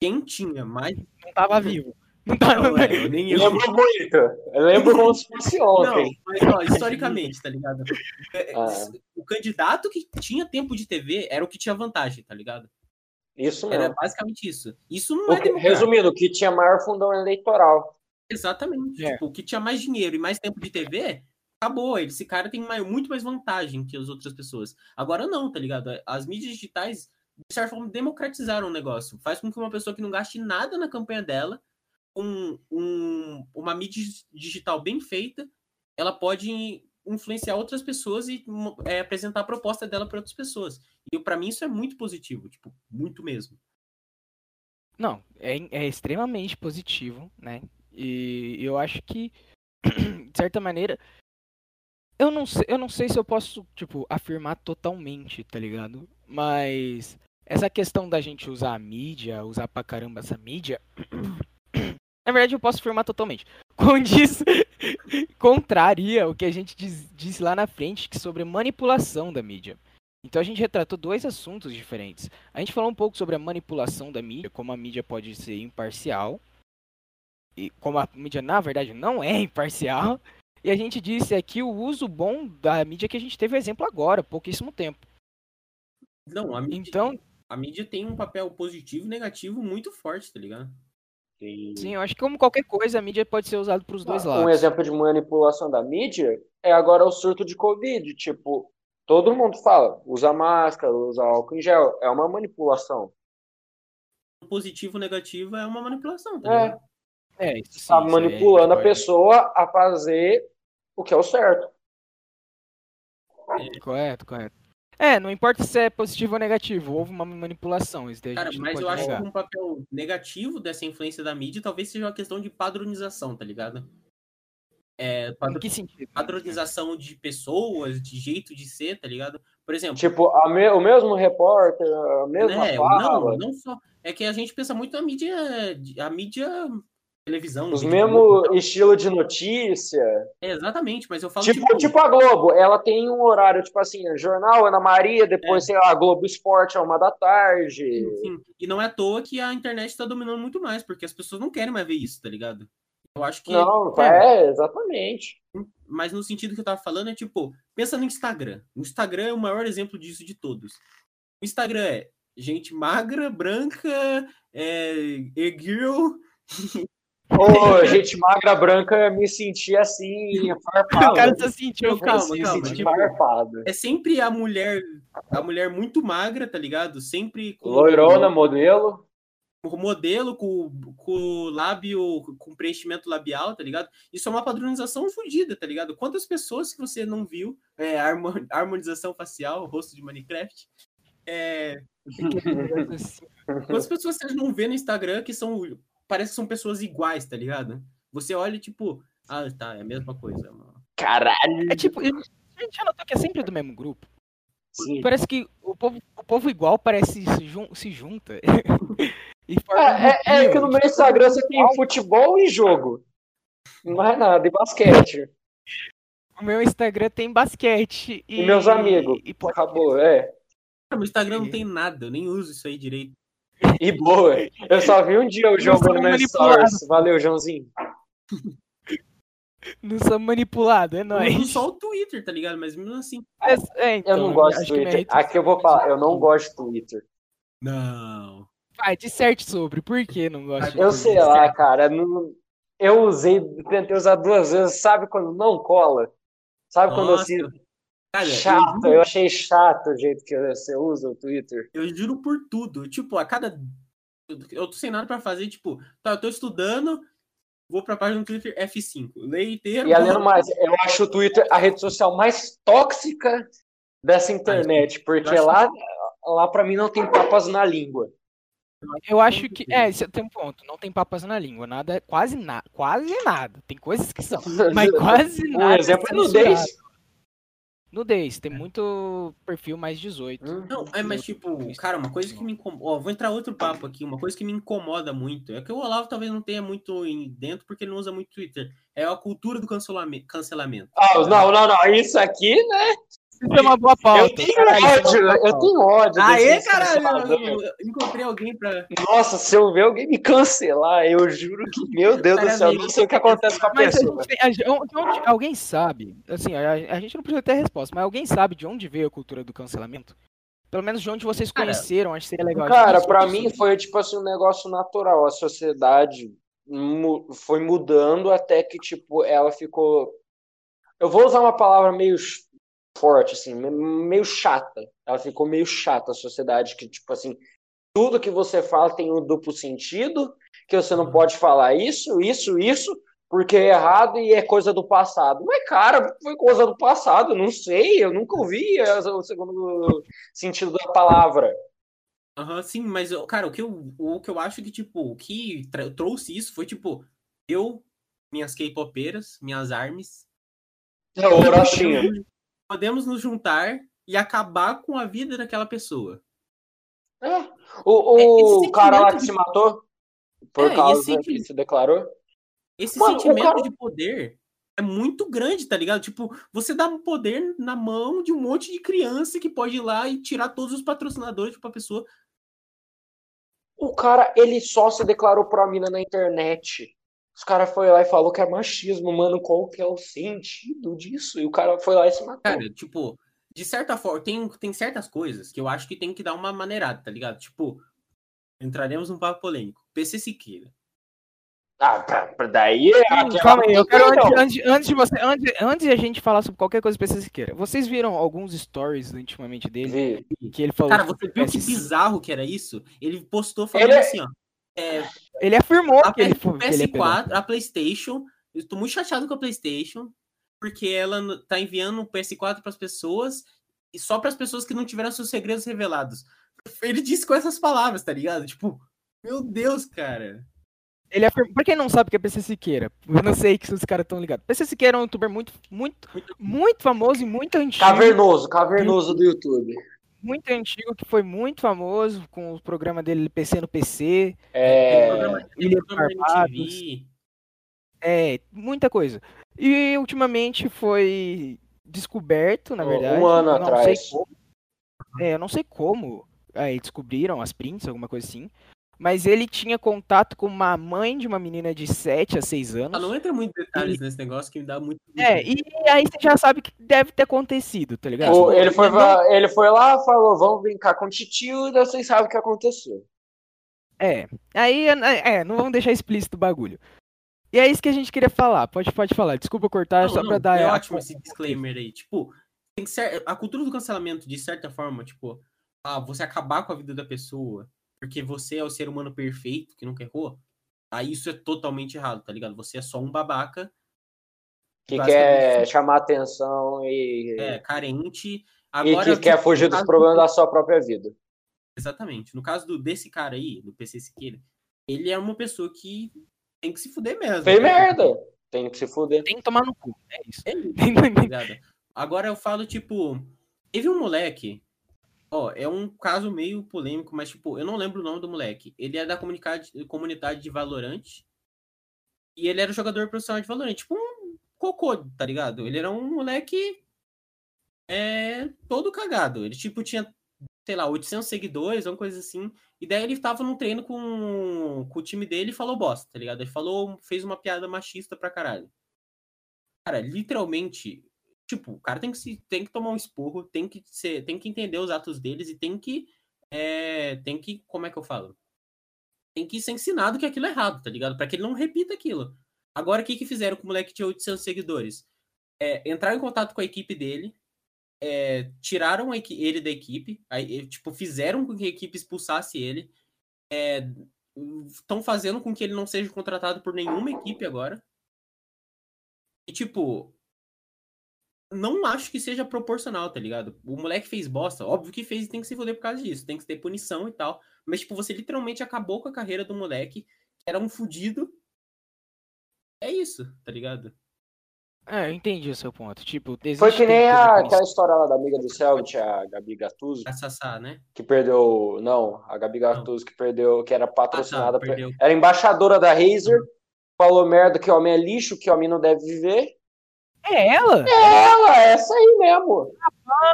B: Quem tinha mais.
A: Não tava vivo. Não tava
B: Não, é, nem eu.
C: Lembro muito. Eu lembro como se fosse
B: Não,
C: ontem.
B: mas ó, historicamente, tá ligado? É,
C: Ah.
B: O candidato que tinha tempo de TV era o que tinha vantagem, tá ligado?
C: Isso
B: Era
C: mesmo.
B: basicamente isso. Isso não
C: O
B: é
C: que- resumindo, o que tinha maior fundão eleitoral.
B: Exatamente.
A: É.
B: Tipo, o que tinha mais dinheiro e mais tempo de TV, acabou. Esse cara tem mai- muito mais vantagem que as outras pessoas. Agora não, tá ligado? As mídias digitais, de certa forma, democratizaram o negócio. Faz com que uma pessoa que não gaste nada na campanha dela, com um, uma mídia digital bem feita, ela pode influenciar outras pessoas e mo- é, apresentar a proposta dela para outras pessoas. E para mim isso é muito positivo, tipo, muito mesmo.
A: Não, é, é extremamente positivo, né? E eu acho que, de certa maneira, eu não sei, eu não sei se eu posso, tipo, afirmar totalmente, tá ligado? Mas essa questão da gente usar a mídia, usar pra caramba essa mídia, na verdade eu posso afirmar totalmente. Condiz, contraria o que a gente diz- disse lá na frente que sobre manipulação da mídia. Então a gente retratou dois assuntos diferentes. A gente falou um pouco sobre a manipulação da mídia, como a mídia pode ser imparcial. E como a mídia, na verdade, não é imparcial. E a gente disse aqui o uso bom da mídia que a gente teve exemplo agora, pouquíssimo tempo.
B: Não, a mídia,
A: Então,
B: a mídia tem um papel positivo e negativo muito forte, tá ligado?
A: sim, eu acho que como qualquer coisa, a mídia pode ser usada para os dois
C: Um
A: lados.
C: exemplo de manipulação da mídia é agora o surto de Covid. Tipo, todo mundo fala, usa máscara, usa álcool em gel. É uma manipulação.
B: Positivo e negativo é uma manipulação, tá
C: É,
B: ligado?
A: É, isso, sim,
C: tá
A: aí
C: manipulando a pessoa a fazer o que é o certo.
A: pode- Correto, correto. É, não importa se é positivo ou negativo, houve uma manipulação. Isso daí a
B: Cara, mas
A: pode
B: eu acho
A: negar.
B: que um papel negativo dessa influência da mídia talvez seja uma questão de padronização, tá ligado? É,
A: Em que sentido?
B: padronização de pessoas, de jeito de ser, tá ligado? Por exemplo,
C: Tipo, a me- o mesmo repórter, a mesma
B: né,
C: fala,
B: não, não só. É que a gente pensa muito na mídia, a mídia televisão.
C: os
B: e
C: mesmos
B: tal.
C: estilo de notícia.
B: É, exatamente, mas eu falo
C: Tipo, tipo a Globo, ela tem um horário, tipo assim, Jornal Ana Maria, depois,
B: É.
C: sei lá, Globo Esporte é uma da tarde.
B: Sim, E não é à toa que a internet tá dominando muito mais, porque as pessoas não querem mais ver isso, tá ligado? Eu acho que.
C: Não, é, exatamente.
B: Mas no sentido que eu tava falando é tipo, pensa no Instagram. O Instagram é o maior exemplo disso de todos. O Instagram é gente magra, branca, é, e-girl.
C: Ô, gente magra branca, me senti assim,
A: O
C: farpado.
A: cara se sentiu
B: Calma, calma,
C: senti
B: tipo,
C: farpado.
B: É sempre a mulher, a mulher muito magra, tá ligado? Sempre com
C: Loirona, modelo.
B: o modelo com, com o lábio, com preenchimento labial, tá ligado? Isso é uma padronização fodida, tá ligado? Quantas pessoas que você não viu, é, harmo- harmonização facial, rosto de Minecraft, é, quantas pessoas você não vê no Instagram que são, parece que são pessoas iguais, tá ligado? Você olha e tipo, ah, tá, é a mesma coisa, mano.
C: Caralho.
A: É tipo, eu- a gente já notou que é sempre do mesmo grupo.
C: Sim.
A: Parece que o povo, o povo igual parece se, jun- se junta. e forma
C: É, é- é
A: grupinho,
C: que no meu
A: tipo,
C: Instagram você tem futebol e jogo. Mais nada, e basquete.
A: O meu Instagram tem basquete e.
C: E meus amigos.
A: E pode...
C: Acabou, é.
B: No Instagram não tem nada, eu nem uso isso aí direito.
C: E boa. Eu só vi um dia o João
A: sou
C: no meu
A: manipulado.
C: stories. Valeu, Joãozinho.
A: Não somos manipulados, é
B: Eu
A: nóis.
B: só o Twitter, tá ligado? Mas mesmo assim.
A: É,
C: Eu
A: então,
C: não gosto
A: minha
C: Twitter. Aqui eu vou falar, eu não gosto de Twitter.
B: Não.
A: Vai, disserte sobre. Por que não gosta de
C: Eu
A: Twitter?
C: sei lá, cara. não- Eu usei, tentei usar duas vezes. Sabe quando não cola? Sabe quando
B: Nossa,
C: assim.
B: Cara, eu
C: Chato,
B: juro-
C: eu achei chato o jeito que você usa o Twitter.
B: Eu juro por tudo. Tipo, a cada. Eu tô sem nada pra fazer, tipo, tá, eu tô estudando, vou pra página do Twitter F5. Leio inteiro.
C: E além do mais, eu acho o Twitter a rede social mais tóxica dessa internet, porque lá, lá para mim não tem papas na língua.
A: Eu acho que. É, você tem um ponto. Não tem papas na língua. Nada, quase nada. Quase nada. Tem coisas que são. Mas quase
C: Um
A: nada.
C: exemplo é
A: censurado.
C: nudez.
A: Nudez. Tem muito perfil mais 18.
C: Hum.
B: Não, é, mas tipo, cara, uma coisa que me incomoda. Ó, vou entrar outro papo aqui. Uma coisa que me incomoda muito. É que o Olavo talvez não tenha muito em dentro porque ele não usa muito Twitter. É a cultura do cancelame- cancelamento.
C: Ah, não, não, não. Isso aqui, né?
A: Isso é uma boa pauta.
C: Eu tenho
A: caralho, é
C: ódio. Eu tenho ódio.
B: Aê, caralho! Eu encontrei alguém pra.
C: Nossa, se eu ver alguém me cancelar, eu juro que, meu Deus do céu, eu
B: amigo,
C: não sei o que acontece com a
A: Mas a
C: pessoa.
A: a gente- onde- alguém sabe, assim, a, a gente não precisa ter resposta, mas alguém sabe de onde veio a cultura do cancelamento? Pelo menos de onde vocês
B: Cara,
A: conheceram, acho que seria legal. a
C: Cara,
A: discutir
C: mim foi tipo assim um negócio natural. A sociedade mu- foi mudando até que tipo ela ficou. Eu vou usar uma palavra meio forte assim, me- meio chata. Ela ficou meio chata a sociedade que tipo assim tudo que você fala tem um duplo sentido, que você não pode falar isso, isso, isso, porque é errado e é coisa do passado. Mas cara, foi coisa do passado. Não sei, eu nunca ouvi o segundo sentido da palavra.
B: Aham, sim, mas, cara, o que eu, o que eu acho que, tipo, o que trouxe isso foi, tipo, eu, minhas K-popeiras, minhas armes,
C: É o Orochinha.
B: podemos nos juntar e acabar com a vida daquela pessoa.
C: É. O,
B: É,
C: o
B: esse
C: cara lá que
B: de-
C: se matou por
B: É,
C: causa
B: esse
C: que se declarou.
B: Esse
C: Mano,
B: sentimento
C: cara-
B: de poder é muito grande, tá ligado? Tipo, você dá um poder na mão de um monte de criança que pode ir lá e tirar todos os patrocinadores pra pessoa.
C: O cara, ele só se declarou pra mina na internet. Os caras foi lá e falou que é machismo, mano. Qual que é o sentido disso? E o cara foi lá e se matou.
B: Cara, tipo, de certa forma, tem, tem certas coisas que eu acho que tem que dar uma maneirada, tá ligado? Tipo, entraremos num papo polêmico. PC Siqueira.
C: Ah, pra, pra daí é aquela-
A: Calma aí, eu quero
C: Não.
A: antes, antes, antes de você, antes, antes de a gente falar sobre qualquer coisa específica, vocês viram alguns stories ultimamente dele
C: Vi.
A: que ele falou
B: Cara, você viu que bizarro que era isso? Ele postou falando
C: Ele é-
B: assim, ó. É,
A: Ele afirmou
B: a,
A: que ele
B: P-
A: foi que ele é.
B: PS4, a PlayStation, eu tô muito chateado com a PlayStation, porque ela tá enviando o PS4 pras pessoas e só pras pessoas que não tiveram seus segredos revelados. Ele disse com essas palavras, tá ligado? Tipo, meu Deus, cara.
A: Ele afirmou, pra quem não sabe o que é PC Siqueira, eu não sei se os caras estão ligados. PC Siqueira é um youtuber muito, muito,
B: Muito-
A: muito famoso e muito antigo.
C: Cavernoso, cavernoso do YouTube.
A: Muito antigo, que foi muito famoso com o programa dele PC no PC.
C: É.
A: Ilha
B: programa na
A: Barbados.
B: MTV.
A: É, muita coisa. E ultimamente foi descoberto, na
C: Um
A: verdade.
C: ano
A: eu não
C: atrás.
A: Sei como, é, eu não sei como aí descobriram as prints, alguma coisa assim. Mas ele tinha contato com uma mãe de uma menina de 7 a 6 anos.
B: Ah, não entra muito detalhes nesse negócio que me dá muito.
A: É, e aí você já sabe que deve ter acontecido, tá ligado?
C: O- ele, foi,
B: não-
C: ele foi lá falou: vamos brincar com o titio, e daí vocês sabem o que aconteceu.
A: É. Aí, é, não vamos deixar explícito o bagulho. E é isso que a gente queria falar. Pode, pode falar. Desculpa cortar,
B: Não,
A: só
B: não,
A: pra dar.
B: é
A: a-
B: ótimo esse disclaimer aí. Tipo, tem que ser, a cultura do cancelamento, de certa forma, tipo, ah, você acabar com a vida da pessoa, porque você é o ser humano perfeito que nunca errou, aí isso é totalmente errado, tá ligado? Você é só um babaca.
C: Que quer chamar atenção e,
B: É, carente.
C: e
B: Agora,
C: que quer fugir dos problemas
B: do-
C: da sua própria vida.
B: Exatamente. No caso do, desse cara aí, do PC Siqueira, ele é uma pessoa que tem que se fuder mesmo.
C: Fez
B: né?
C: merda. Tem que se fuder.
A: Tem que tomar no cu. É isso.
B: É isso, tá? Agora eu falo, tipo, teve um moleque, ó, é um caso meio polêmico, mas, tipo, eu não lembro o nome do moleque. Ele é da comunidade, comunidade de Valorant e ele era jogador profissional de Valorant, tipo um cocô, tá ligado? Ele era um moleque é, todo cagado. Ele, tipo, tinha, sei lá, 800 seguidores, uma coisa assim. E daí ele tava num treino com, com o time dele e falou bosta, tá ligado? Ele falou, fez uma piada machista pra caralho. Cara, literalmente, tipo, o cara tem que, se, tem que tomar um esporro, tem que, ser, tem que entender os atos deles e tem que. É, tem que. Como é que eu falo? Tem que ser ensinado que aquilo é errado, tá ligado? Pra que ele não repita aquilo. Agora, o que, que fizeram com o moleque que tinha 800 seguidores? É, entraram em contato com a equipe dele, é, tiraram ele da equipe, aí, tipo, fizeram com que a equipe expulsasse ele, estão fazendo com que ele não seja contratado por nenhuma equipe agora. E, tipo, não acho que seja proporcional, tá ligado? O moleque fez bosta, óbvio que fez e tem que se foder por causa disso, tem que ter punição e tal. Mas, tipo, você literalmente acabou com a carreira do moleque, que era um fudido. É isso, tá ligado?
A: É, eu entendi o seu ponto. Tipo, existe
C: Foi que nem a, aquela história lá da amiga do Selbit, a Gabi Gattuso,
B: A Sassá, né?
C: que perdeu. Não, a Gabi Gattuso que perdeu, que era patrocinada.
B: Ah, tá.
C: Era embaixadora da Razer, falou merda que homem é lixo, que homem não deve viver.
A: É ela?
C: Ela, essa aí mesmo.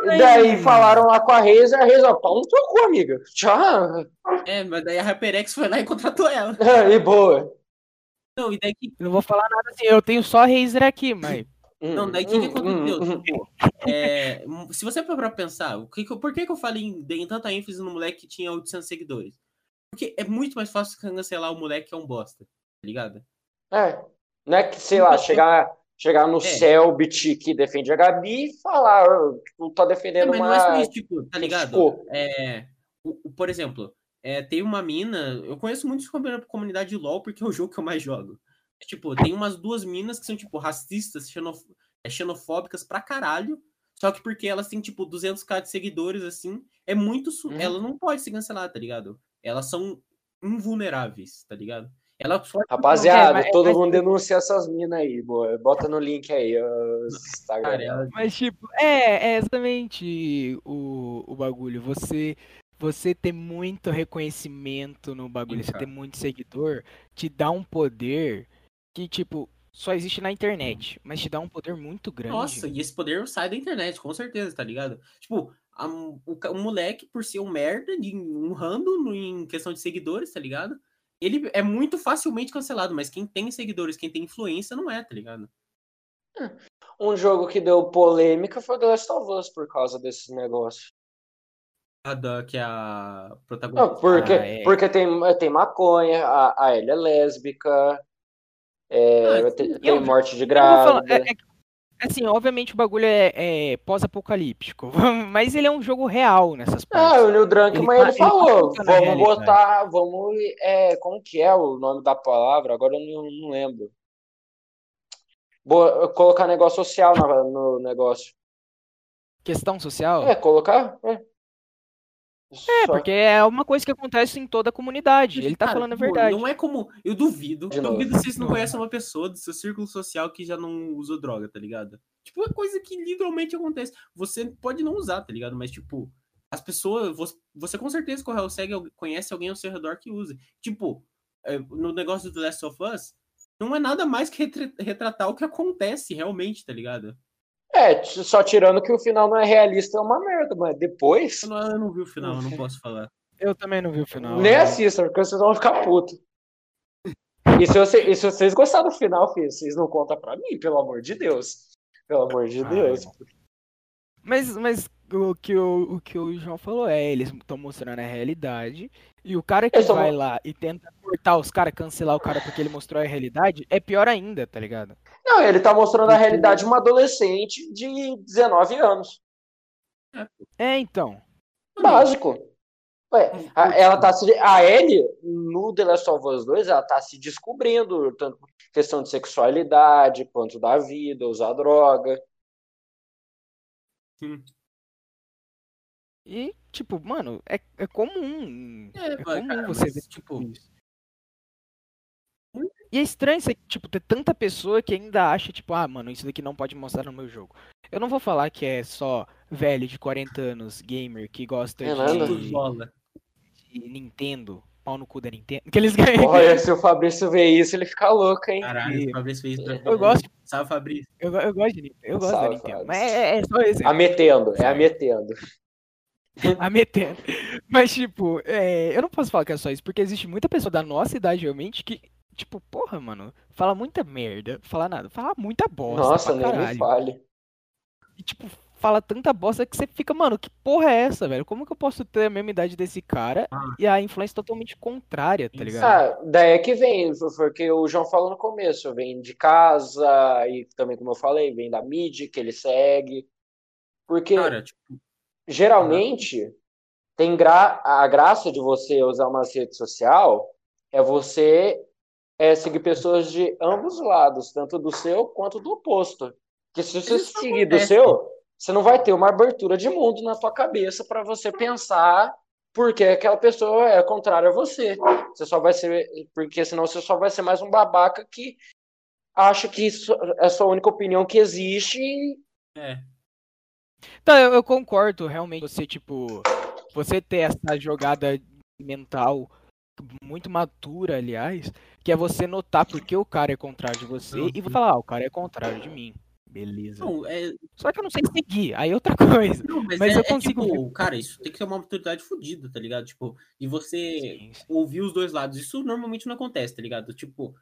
C: E daí
A: mano.
C: falaram lá com a Razer, a Razer, ó, pau no teu cu, amiga. Tchau.
B: É, mas daí a HyperX foi lá e contratou ela.
C: E boa.
B: Não, e daí que,
A: não vou falar nada assim, eu tenho só Razer aqui, mas.
B: não, daí que, que
C: Hum,
B: aconteceu?
C: hum, hum.
B: Tipo, é, se você for pra pensar, o que que por que, que eu falei em, dei tanta ênfase no moleque que tinha 800 seguidores? Porque é muito mais fácil cancelar o moleque que é um bosta, tá ligado?
C: É. Não é que, sei lá, chegar, chegar no
B: É.
C: Selbit que defende a Gabi e falar, "Eu, tipo, tô
B: É,
C: defendendo
B: mas não é só
C: uma.
B: isso, tipo, tá ligado?
C: Criticou.
B: É, por exemplo, é, tem uma mina. Eu conheço muitos comu- comunidade de LOL porque é o jogo que eu mais jogo. É, tipo, tem umas duas minas que são, tipo, racistas, xenof- é, xenofóbicas pra caralho. Só que porque elas têm, tipo, 200k de seguidores, assim, é muito. su-
C: Uhum.
B: Ela não pode ser cancelada, tá ligado? Elas são invulneráveis, tá ligado? Ela só
C: Rapaziada,
A: É, mas-
C: todo
A: mas-
C: mundo denuncia essas minas aí, boa. Bota no link aí, os Instagram.
A: Mas, tipo, é, é exatamente o, o bagulho. Você, você ter muito reconhecimento no bagulho,
B: Sim,
A: você ter muito seguidor, te dá um poder que, tipo, só existe na internet, mas te dá um poder muito grande.
B: Nossa, e esse poder sai da internet, com certeza, tá ligado? Tipo, a- o, o moleque, por ser um merda, de- um rando em questão de seguidores, tá ligado? Ele é muito facilmente cancelado, mas quem tem seguidores, quem tem influência, não é, tá ligado?
C: Um jogo que deu polêmica foi The Last of Us por causa desses negócios.
B: A da, que é a protagonista.
C: Não, porque,
A: Ah, é.
C: porque tem, tem maconha, a, a Ellie é lésbica, é,
B: Ah,
C: tem, tem
A: eu-
C: morte de
A: Eu vou falar,
C: grávida.
A: é- é- assim, obviamente o bagulho é, é pós-apocalíptico, mas ele é um jogo real nessas
C: Ah,
A: partes.
C: o Neil Druckmann
A: Ele
C: ele,
A: tá- ele tá
C: falou,
A: na
C: vamos
A: realidade.
C: botar, vamos, é, como que é o nome da palavra? Agora eu não, não lembro. Bo- colocar negócio social na- no negócio.
A: Questão social?
C: É, colocar? É.
A: É,
C: Só-
A: porque é uma coisa que acontece em toda a comunidade. Ele tá
B: Cara,
A: falando a verdade.
B: Não é como. Eu duvido.
C: De novo.
B: duvido se vocês não conhecem uma pessoa do seu círculo social que já não usou droga, tá ligado? Tipo, é coisa que literalmente acontece. Você pode não usar, tá ligado? Mas, tipo, as pessoas. Você, você com certeza consegue, conhece alguém ao seu redor que use. Tipo, é, no negócio do The Last of Us, não é nada mais que retratar o que acontece realmente, tá ligado?
C: É, só tirando que o final não é realista, é uma merda, mas depois,
B: Eu não, eu não vi o final, eu não posso falar.
A: Eu também não vi o final.
C: nem assistam, porque vocês vão ficar putos. E se, você- e se vocês gostaram do final, filho, vocês não contam pra mim, pelo amor de Deus. Pelo amor de
A: Ah,
C: Deus.
A: Mas, mas o, que o, o que o João falou é, eles estão mostrando a realidade, e o cara que vai lá e tenta cortar os caras, cancelar o cara porque ele mostrou a realidade, é pior ainda, tá ligado?
C: Não, ele tá mostrando a realidade de uma adolescente de 19 anos.
A: É, então.
C: Básico. Ué, a, ela tá se. A Ellie, no The Last of Us 2, ela tá se descobrindo, tanto questão de sexualidade, quanto da vida, usar droga.
B: Sim.
A: E, tipo, mano, é, é comum.
B: É,
A: É, comum
B: cara,
A: você
B: mas,
A: ver
B: tipo,
A: isso. E é estranho você, tipo, ter tanta pessoa que ainda acha, tipo, ah, mano, isso daqui não pode mostrar no meu jogo. Eu não vou falar que é só velho de 40 anos, gamer, que gosta
C: É nada.
A: de,
B: bola.
A: de Nintendo, pau no cu da Nintendo, que eles ganham.
C: Olha, se o Fabrício ver isso, ele fica louco, hein?
B: Caralho, o Fabrício fez pra
A: Eu gosto,
B: Salve, Fabrício.
A: eu, eu gosto de Nintendo, eu gosto da
C: Salve,
A: Nintendo.
C: Fábio.
A: Mas é, é só esse.
C: A metendo, é a metendo.
A: a metendo. Mas, tipo, é, eu não posso falar que é só isso, porque existe muita pessoa da nossa idade, realmente, que, tipo, porra, mano, fala muita merda, fala nada, fala muita bosta.
C: Nossa,
A: pra
C: nem me fale.
A: E, tipo, fala tanta bosta que você fica, mano, que porra é essa, velho? Como que eu posso ter a mesma idade desse cara
B: Ah.
A: e a influência totalmente contrária, tá ligado?
C: Ah, daí é que vem, porque o João falou no começo, vem de casa, e também, como eu falei, vem da mídia que ele segue. Porque
B: Cara, tipo,
C: geralmente tem gra a graça de você usar uma rede social é você é, seguir pessoas de ambos os lados, tanto do seu quanto do oposto. Porque se você
B: Isso
C: seguir do
B: acontece.
C: seu, você não vai ter uma abertura de mundo na tua cabeça para você pensar porque aquela pessoa é contrária a você. Você só vai ser, porque senão você só vai ser mais um babaca que acha que isso é a sua única opinião que existe e
B: é.
A: Então, eu, eu concordo, realmente, você, tipo, você ter essa jogada mental muito madura, aliás, que é você notar porque o cara é contrário de você e você falar, ah, o cara é contrário de mim. Beleza.
B: Não, é,
A: Só que eu não sei seguir, aí é outra coisa.
B: não, mas,
A: Mas
B: é,
A: eu
B: é
A: consigo
B: tipo, cara, isso tem que ter uma maturidade fodida, tá ligado? Tipo, e você
A: Sim, sim.
B: ouvir os dois lados. Isso normalmente não acontece, tá ligado? Tipo,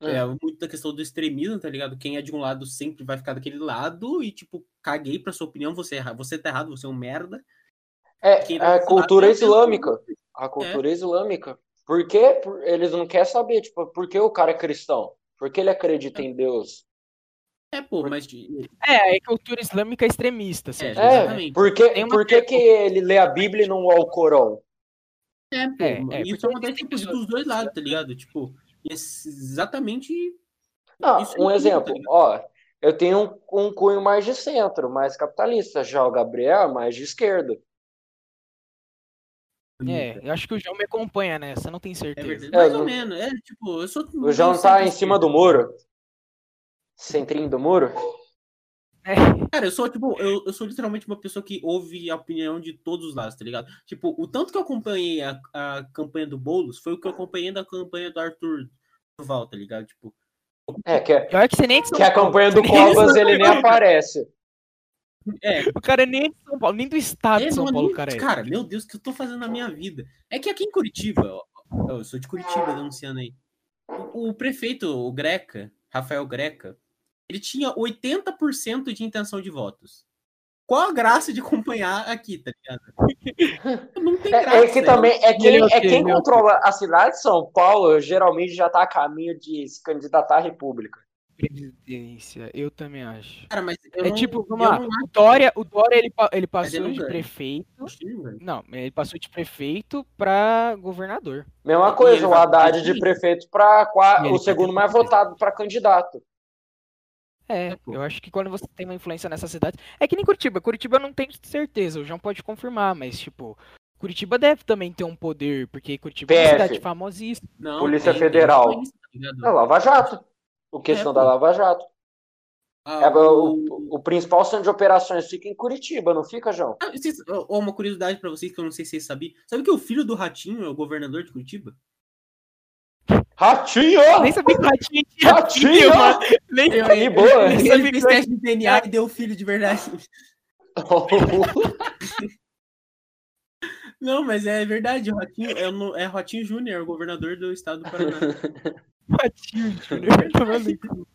B: é muito da questão do extremismo, tá ligado? Quem é de um lado sempre vai ficar daquele lado e, tipo, caguei pra sua opinião, você, é erra- você tá errado, você é um merda.
C: É, a cultura
B: lado é o mesmo-
C: islâmica. A cultura islâmica. Por quê? Por- eles não querem saber, tipo, por que o cara é cristão? Por que ele acredita em Deus?
B: É, pô, mas. de-
A: É, é cultura islâmica extremista, assim.
B: É,
C: É?
B: Exatamente.
C: por que, por que, que ele lê a Bíblia e não o Alcorão?
B: É, pô,
A: É, é,
B: isso
A: porque
B: é uma das
A: existem
B: tipo,
A: pessoas-
B: dos dois lados, tá ligado? Tipo, exatamente. É
C: um
B: tudo,
C: exemplo,
B: tá
C: ó, eu tenho um, um cunho mais de centro, mais capitalista, já o Gabriel é mais de esquerda.
A: É, eu acho que o João me acompanha nessa, não tenho
B: É
A: certeza.
B: verdade.
C: É,
B: Mais
C: não-
B: ou menos. É, tipo, eu sou.
C: O João tá em cima do
B: centro-esquerda.
C: muro. Centrinho do muro.
A: É,
B: Cara, eu sou, tipo, eu, eu sou literalmente uma pessoa que ouve a opinião de todos os lados, tá ligado? Tipo, o tanto que eu acompanhei a, a campanha do Boulos foi o que eu acompanhei da campanha do Arthur Duval, tá ligado? Tipo,
C: É, que,
A: pior que você nem é São
C: que a campanha do
A: você é
C: Covas
A: São
C: ele nem aparece.
B: É,
A: O cara nem é de São Paulo, nem do estado
B: É,
A: de São
B: não,
A: Paulo,
B: nem-
A: cara. é.
B: Cara, meu Deus, o que eu tô fazendo na minha vida? É que aqui em Curitiba, ó, eu sou de Curitiba denunciando aí. O, o prefeito, o Greca, Rafael Greca, ele tinha 80% de intenção de votos. Qual a graça de acompanhar aqui, tá ligado? Não tem graça.
C: É, é que
B: né?
C: também é quem,
A: é
C: é quem
A: é
C: controla a cidade de São Paulo geralmente já tá a caminho de se candidatar à República.
A: Presidência, eu também acho.
B: Cara, mas eu
A: É
B: não-
A: tipo,
B: eu
A: vamos lá,
B: não
A: o Dória, o Dória ele, ele
B: ele
A: passou
B: não
A: de prefeito. Não, ele passou de prefeito pra governador.
C: Mesma coisa,
B: ele
C: o Haddad de prefeito para
A: ele
C: o segundo mais votado para candidato.
A: É,
B: pô.
A: eu acho que quando você tem uma influência nessa cidade. É que nem Curitiba. Curitiba eu não tenho certeza, o João pode confirmar, mas, tipo, Curitiba deve também ter um poder, porque Curitiba é uma
C: PF.
A: cidade famosíssima.
B: Não,
C: Polícia
B: tem
C: Federal.
B: influência, tá ligado?
C: É Lava Jato. O questão
B: É,
C: da. Lava Jato.
B: Ah,
C: É,
B: o-
C: o, o principal centro de operações fica em Curitiba, não fica, João?
B: Ah, vocês- uma curiosidade pra vocês que eu não sei se vocês sabiam. Sabe que o filho do Ratinho é o governador de Curitiba?
C: Ratinho!
A: Nem sabia que o Ratinho tinha
C: Ratinho!
A: filho, mano. Nem
B: Eu-
C: Aí, boa.
A: Nem
B: Ele
A: sabia
B: fez
A: que-
B: teste de DNA e deu filho de verdade. Não, mas é verdade, o Ratinho é, é Ratinho Júnior, o governador do estado do Paraná.
A: Júnior.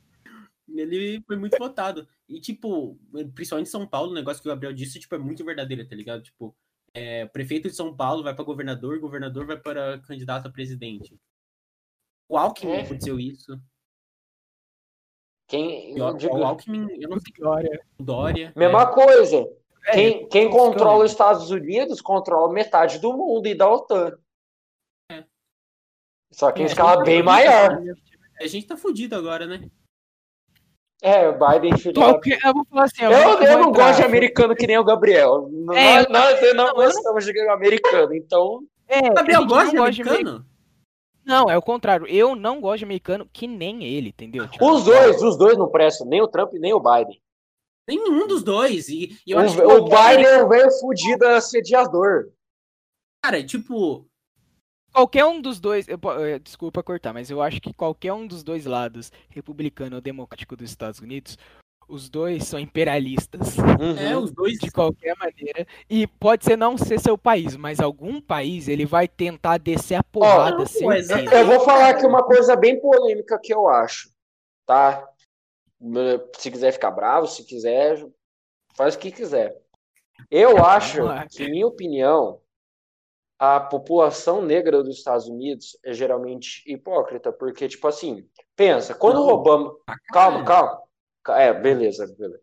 B: Ele foi muito votado. E, tipo, principalmente em São Paulo, o negócio que o Gabriel disse, tipo, é muito verdadeiro, tá ligado? Tipo, é, prefeito de São Paulo vai pra governador, governador vai para candidato a presidente. O Alckmin
C: É.
B: aconteceu isso.
C: Quem,
B: o,
C: digo,
B: o Alckmin, eu não sei,
A: Glória.
B: o Dória.
C: mesma coisa.
A: É,
C: Quem, quem controla os Estados Unidos controla metade do mundo e da OTAN. Só que em
A: É,
C: escala bem maior.
B: A gente tá fudido agora, né?
C: É, o Biden filho da
A: Qualquer- eu vou falar assim,
C: Eu, eu
A: vou
C: não gosto de americano que nem o Gabriel.
A: É,
C: nós, nós não,
A: eu
C: gostamos de americano, então.
A: É,
B: O Gabriel gosta de americano?
A: Não, é o contrário. Eu não gosto de americano que nem ele, entendeu? Tipo,
C: Os dois, os dois não prestam, nem o Trump nem o Biden.
B: Nenhum dos dois. E, e eu
C: O,
B: acho que
C: o Biden é um velho fudido assediador.
B: Cara, tipo,
A: Qualquer um dos dois, eu eh, desculpa cortar, mas eu acho que qualquer um dos dois lados, republicano ou democrático dos Estados Unidos, os dois são imperialistas
C: Uhum.
B: é, os dois.
A: de qualquer maneira. E pode ser não ser seu país, mas algum país ele vai tentar descer a porrada,
B: não,
A: certeza.
B: exatamente.
C: Eu vou falar aqui uma coisa bem polêmica que eu acho, tá? Se quiser ficar bravo, se quiser, faz o que quiser. Eu acho que, em minha opinião, a população negra dos Estados Unidos é geralmente hipócrita, porque, tipo assim, pensa, quando o
B: Não.
C: Obama.
B: pra
C: Calma, calma. É, beleza, beleza.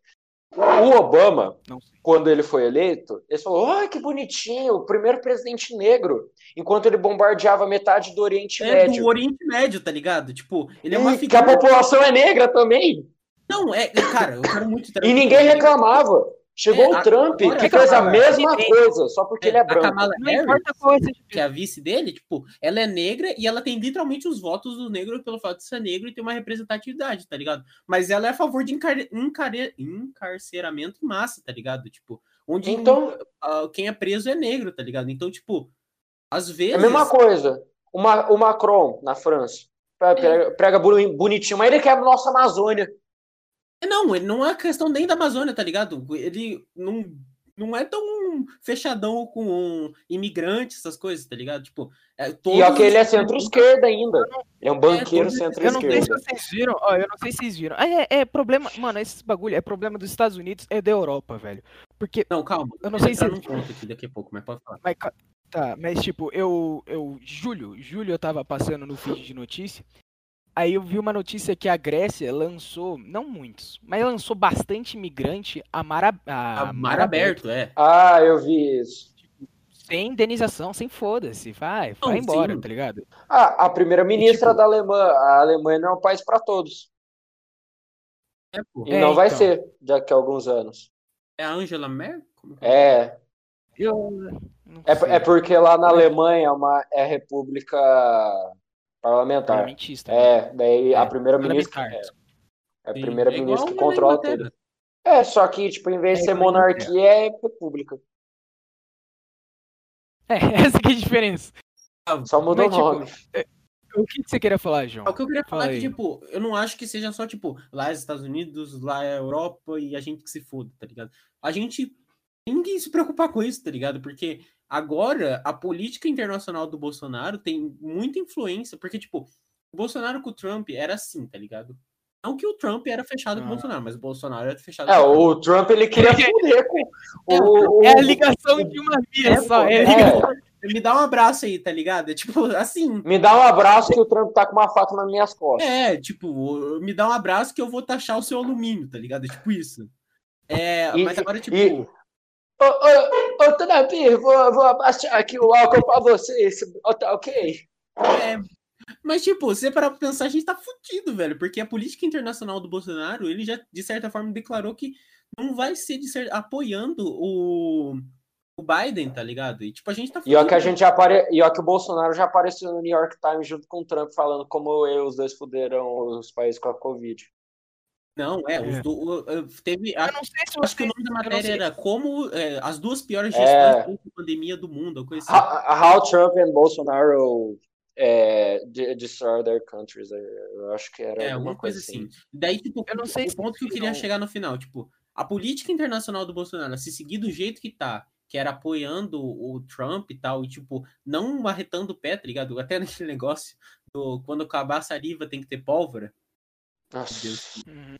C: O Obama, quando ele foi eleito, ele falou: ai, que bonitinho, o primeiro presidente negro, enquanto ele bombardeava metade do Oriente
B: É
C: Médio.
B: do Oriente Médio, tá ligado? Tipo, ele é uma
C: E que a
B: figura.
C: população é negra também.
B: Não, é. Cara, eu quero muito.
C: E ninguém reclamava. Chegou
B: É,
C: o Trump,
B: agora
C: que fez a mesma coisa, só porque ele é
B: A
C: branco.
A: Não
B: Harris,
A: importa qual seja
B: que é a vice dele, tipo, ela é negra e ela tem literalmente os votos do negro pelo fato de ser negro e ter uma representatividade, tá ligado? Mas ela é a favor de encar... encare- encarceramento em massa, tá ligado? Tipo, onde
C: Então,
B: ah, quem é preso é negro, tá ligado? Então, tipo, às
C: é
B: vezes.
C: a mesma coisa. O, Ma- o Macron, na França, pre- prega, prega boni- bonitinho, mas ele quebra nossa Amazônia.
B: É, Não, ele não é questão nem da Amazônia, tá ligado? Ele não, não é tão fechadão com imigrantes, essas coisas, tá ligado? Tipo, é,
C: E ó, que ele é centro-esquerda ainda. Ele é um banqueiro
B: todos esses-
A: Eu não sei se
C: centro-esquerda.
A: vocês viram, ó, eu não sei se vocês viram. Ah, É, é problema, mano, esse bagulho é problema dos Estados Unidos e da Europa, velho. Porque,
B: Não, calma.
A: Eu não sei se-
B: entrar num ponto aqui daqui a pouco, mas pode falar.
A: mas, tá, mas tipo, eu, eu, julho, julho eu tava passando no feed de notícia, aí eu vi uma notícia que a Grécia lançou, não muitos, mas lançou bastante imigrante a mar, a,
B: A
A: a
B: mar aberto, é.
C: Ah, eu vi isso.
A: sem indenização, sem foda-se, vai,
B: Não,
A: vai embora,
B: sim.
A: tá ligado?
C: Ah, a primeira-ministra
A: tipo-
C: da Alemanha. A Alemanha não é um país para todos.
B: É.
C: E
A: É,
C: não vai
A: então.
C: ser daqui a alguns anos.
B: É a Angela Merkel? Que
C: É,
A: Eu não
C: é,
A: sei,
C: é porque lá na Alemanha é uma é república parlamentar.
A: parlamentista, né?
C: É, daí a
A: É,
C: primeira-ministra
A: parlamentar.
C: é, é a primeira-ministra
B: é na
C: controla tudo. É, só que, tipo, em vez de
A: É
C: ser monarquia, é república.
A: É, essa que é a diferença.
C: Só mudou
A: Mas,
C: o
A: tipo,
C: nome.
A: O que, você queria falar, João?
B: É O que eu queria falar
A: Fala
B: é que, tipo, eu não acho que seja só, tipo, lá é os Estados Unidos, lá é a Europa e a gente que se foda, tá ligado? A gente. Ninguém se preocupar com isso, tá ligado? Porque agora a política internacional do Bolsonaro tem muita influência, porque, tipo, o Bolsonaro com o Trump era assim, tá ligado? Não que o Trump era fechado com o
A: Ah.
B: Bolsonaro, mas o Bolsonaro era fechado
C: É,
B: com o Trump.
C: o Trump ele queria fuder com o, o-
A: É a ligação de uma via
B: É,
A: só. É, a
B: é.
A: ligação.
B: Me dá um abraço aí, tá ligado? É tipo, assim.
C: Me dá um abraço que o Trump tá com uma faca nas minhas costas.
B: É, tipo, me dá um abraço que eu vou taxar o seu alumínio, tá ligado? É tipo isso. É,
C: E-
B: mas agora, tipo.
C: e- Ô, ô, ô, Trump, vou, vou abaixar aqui o álcool pra você. esse- ó, Tá ok?
B: É, mas, tipo, você parar pra pensar, a gente tá fudido, velho. Porque a política internacional do Bolsonaro, ele já, de certa forma, declarou que não vai ser de cer- apoiando o, o Biden, tá ligado? E, tipo, a gente tá
C: E ó que a
B: fudido.
C: gente já apare... e ó que o Bolsonaro já apareceu no New York Times junto com o Trump falando como eu, os dois fuderam os países com a Covid.
B: Não, é, os
A: É.
B: do, teve.
A: Eu não sei se
B: Acho que o nome da
A: não
B: matéria era como é, as duas piores
C: É.
B: gestões durante a pandemia do mundo, coisa assim.
C: How, how Trump and Bolsonaro é, de- destroy their countries. Eu acho que era
B: É, alguma coisa assim. Daí, tipo,
A: Eu não sei
B: o
A: se
B: ponto que eu queria
A: final-
B: chegar no final, tipo, a política internacional do Bolsonaro, se seguir do jeito que tá, que era apoiando o Trump e tal, e, tipo, não arretando o pé, tá ligado? Até naquele negócio do quando acabar a saliva tem que ter pólvora.
C: Nossa.
B: Deus.
A: Uhum.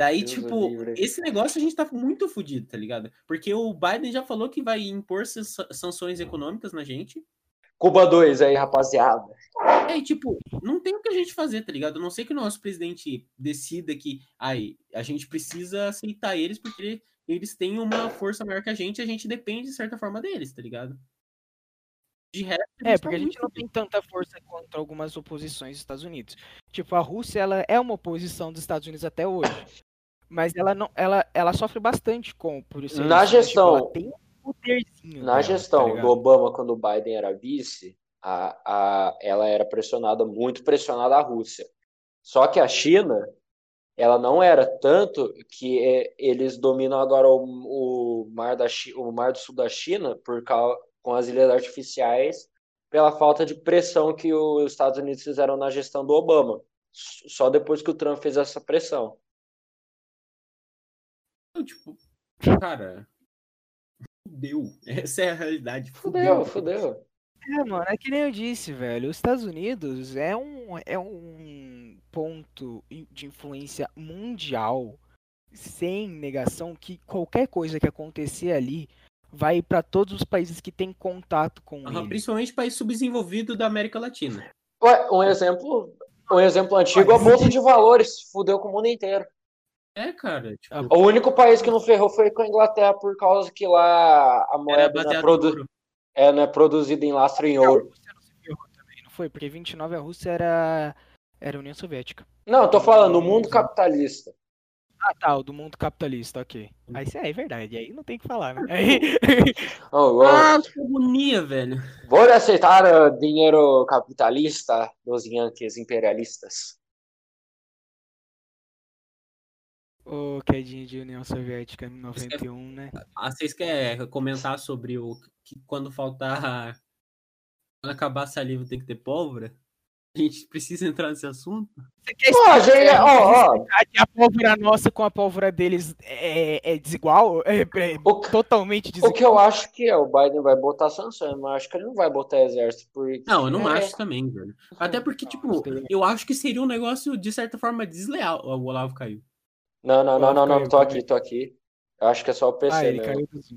B: Daí,
C: Deus
B: tipo, esse negócio a gente tá muito fudido, tá ligado? Porque o Biden já falou que vai impor san- sanções econômicas na gente.
C: Cuba 2 aí, rapaziada.
B: É, e, tipo, não tem o que a gente fazer, tá ligado? A não sei que o nosso presidente decida que ai, a gente precisa aceitar eles porque eles têm uma força maior que a gente e a gente depende, de certa forma, deles, tá ligado? De resto,
A: É, porque a gente não tem tanta força contra algumas oposições dos Estados Unidos. Tipo, a Rússia, ela é uma oposição dos Estados Unidos até hoje. Mas ela não, ela, ela sofre bastante com por ser
C: Na
A: isso, tipo, ela
C: gestão-
A: tem um poderzinho
C: Na
A: dela,
C: gestão
A: tá
C: do? Obama, quando o Biden era vice, a, a, ela era pressionada, muito pressionada a Rússia. Só que a China, ela não era tanto que é, eles dominam agora o, o, mar da, Chi- o mar do sul da China por cau- com as ilhas artificiais pela falta de pressão que os Estados Unidos fizeram na gestão do Obama. Só depois que o Trump fez essa pressão.
B: Então, tipo, cara, fudeu. Essa é a realidade.
C: Fudeu, fudeu.
A: É, mano, é que nem eu disse, velho. Os Estados Unidos é um, é um ponto de influência mundial, sem negação, que qualquer coisa que acontecer ali vai pra todos os países que têm contato com
B: Aham,
A: ele.
B: principalmente país subdesenvolvido da América Latina.
C: Ué, um exemplo, um exemplo antigo, a Bolsa de Valores fudeu com o mundo inteiro.
B: É, cara, tipo,
A: Ah,
C: O único país que não ferrou foi com a Inglaterra, por causa que lá a moeda não é, produ- é, não é produzida em lastro em ouro.
A: Não também, não foi? Porque 29 a Rússia era, era a União Soviética.
C: Não, eu tô falando, o mundo capitalista.
A: Ah, tá, o do mundo capitalista, ok. Aí isso é verdade, aí não tem o que falar, né? Aí...
C: Oh, oh,
B: Ah, que agonia, velho.
C: Vou aceitar o dinheiro capitalista dos Yankees imperialistas.
A: Ô, quedinho de União Soviética em 91, né?
B: Ah, vocês querem comentar sobre o que quando faltar. Quando acabar a saliva tem que ter pólvora? A gente precisa entrar nesse assunto?
A: Você quer
C: Pô,
A: explicar-
C: gente, ó, ó,
A: a pólvora nossa com a pólvora deles é, é desigual? É, é
C: o, que-
A: totalmente
C: o
A: desigual?
C: que eu acho que é, o Biden vai botar sanções, mas eu acho que ele não vai botar exército, porque...
B: Não, eu não
C: é,
B: acho também, velho. Até porque,
A: Não,
B: tipo,
A: seria-
B: eu acho que seria um negócio, de certa forma, desleal. O Olavo caiu.
C: Não, não, não, não, não,
A: Caiu,
C: tô aqui, tô aqui. Eu acho que é só o PC
A: Ah, ele
C: mesmo.
A: caiu do Zoom.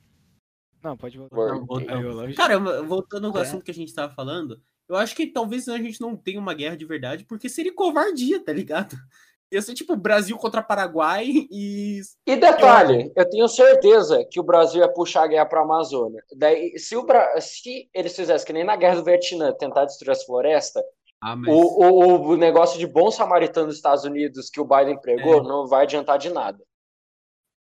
A: Não, pode voltar.
B: Não. Cara, voltando ao
A: É.
B: assunto que a gente tava falando, eu acho que talvez a gente não tenha uma guerra de verdade, porque seria covardia, tá ligado? Ia ser tipo Brasil contra Paraguai e.
C: E detalhe, eu tenho certeza que o Brasil ia puxar a guerra para a Amazônia. Daí, se, o Bra... se eles fizessem que nem na guerra do Vietnã, tentar destruir as florestas,
B: Ah,
C: o, o, o negócio de bom samaritano dos Estados Unidos que o Biden pregou
B: É.
C: não vai adiantar de nada.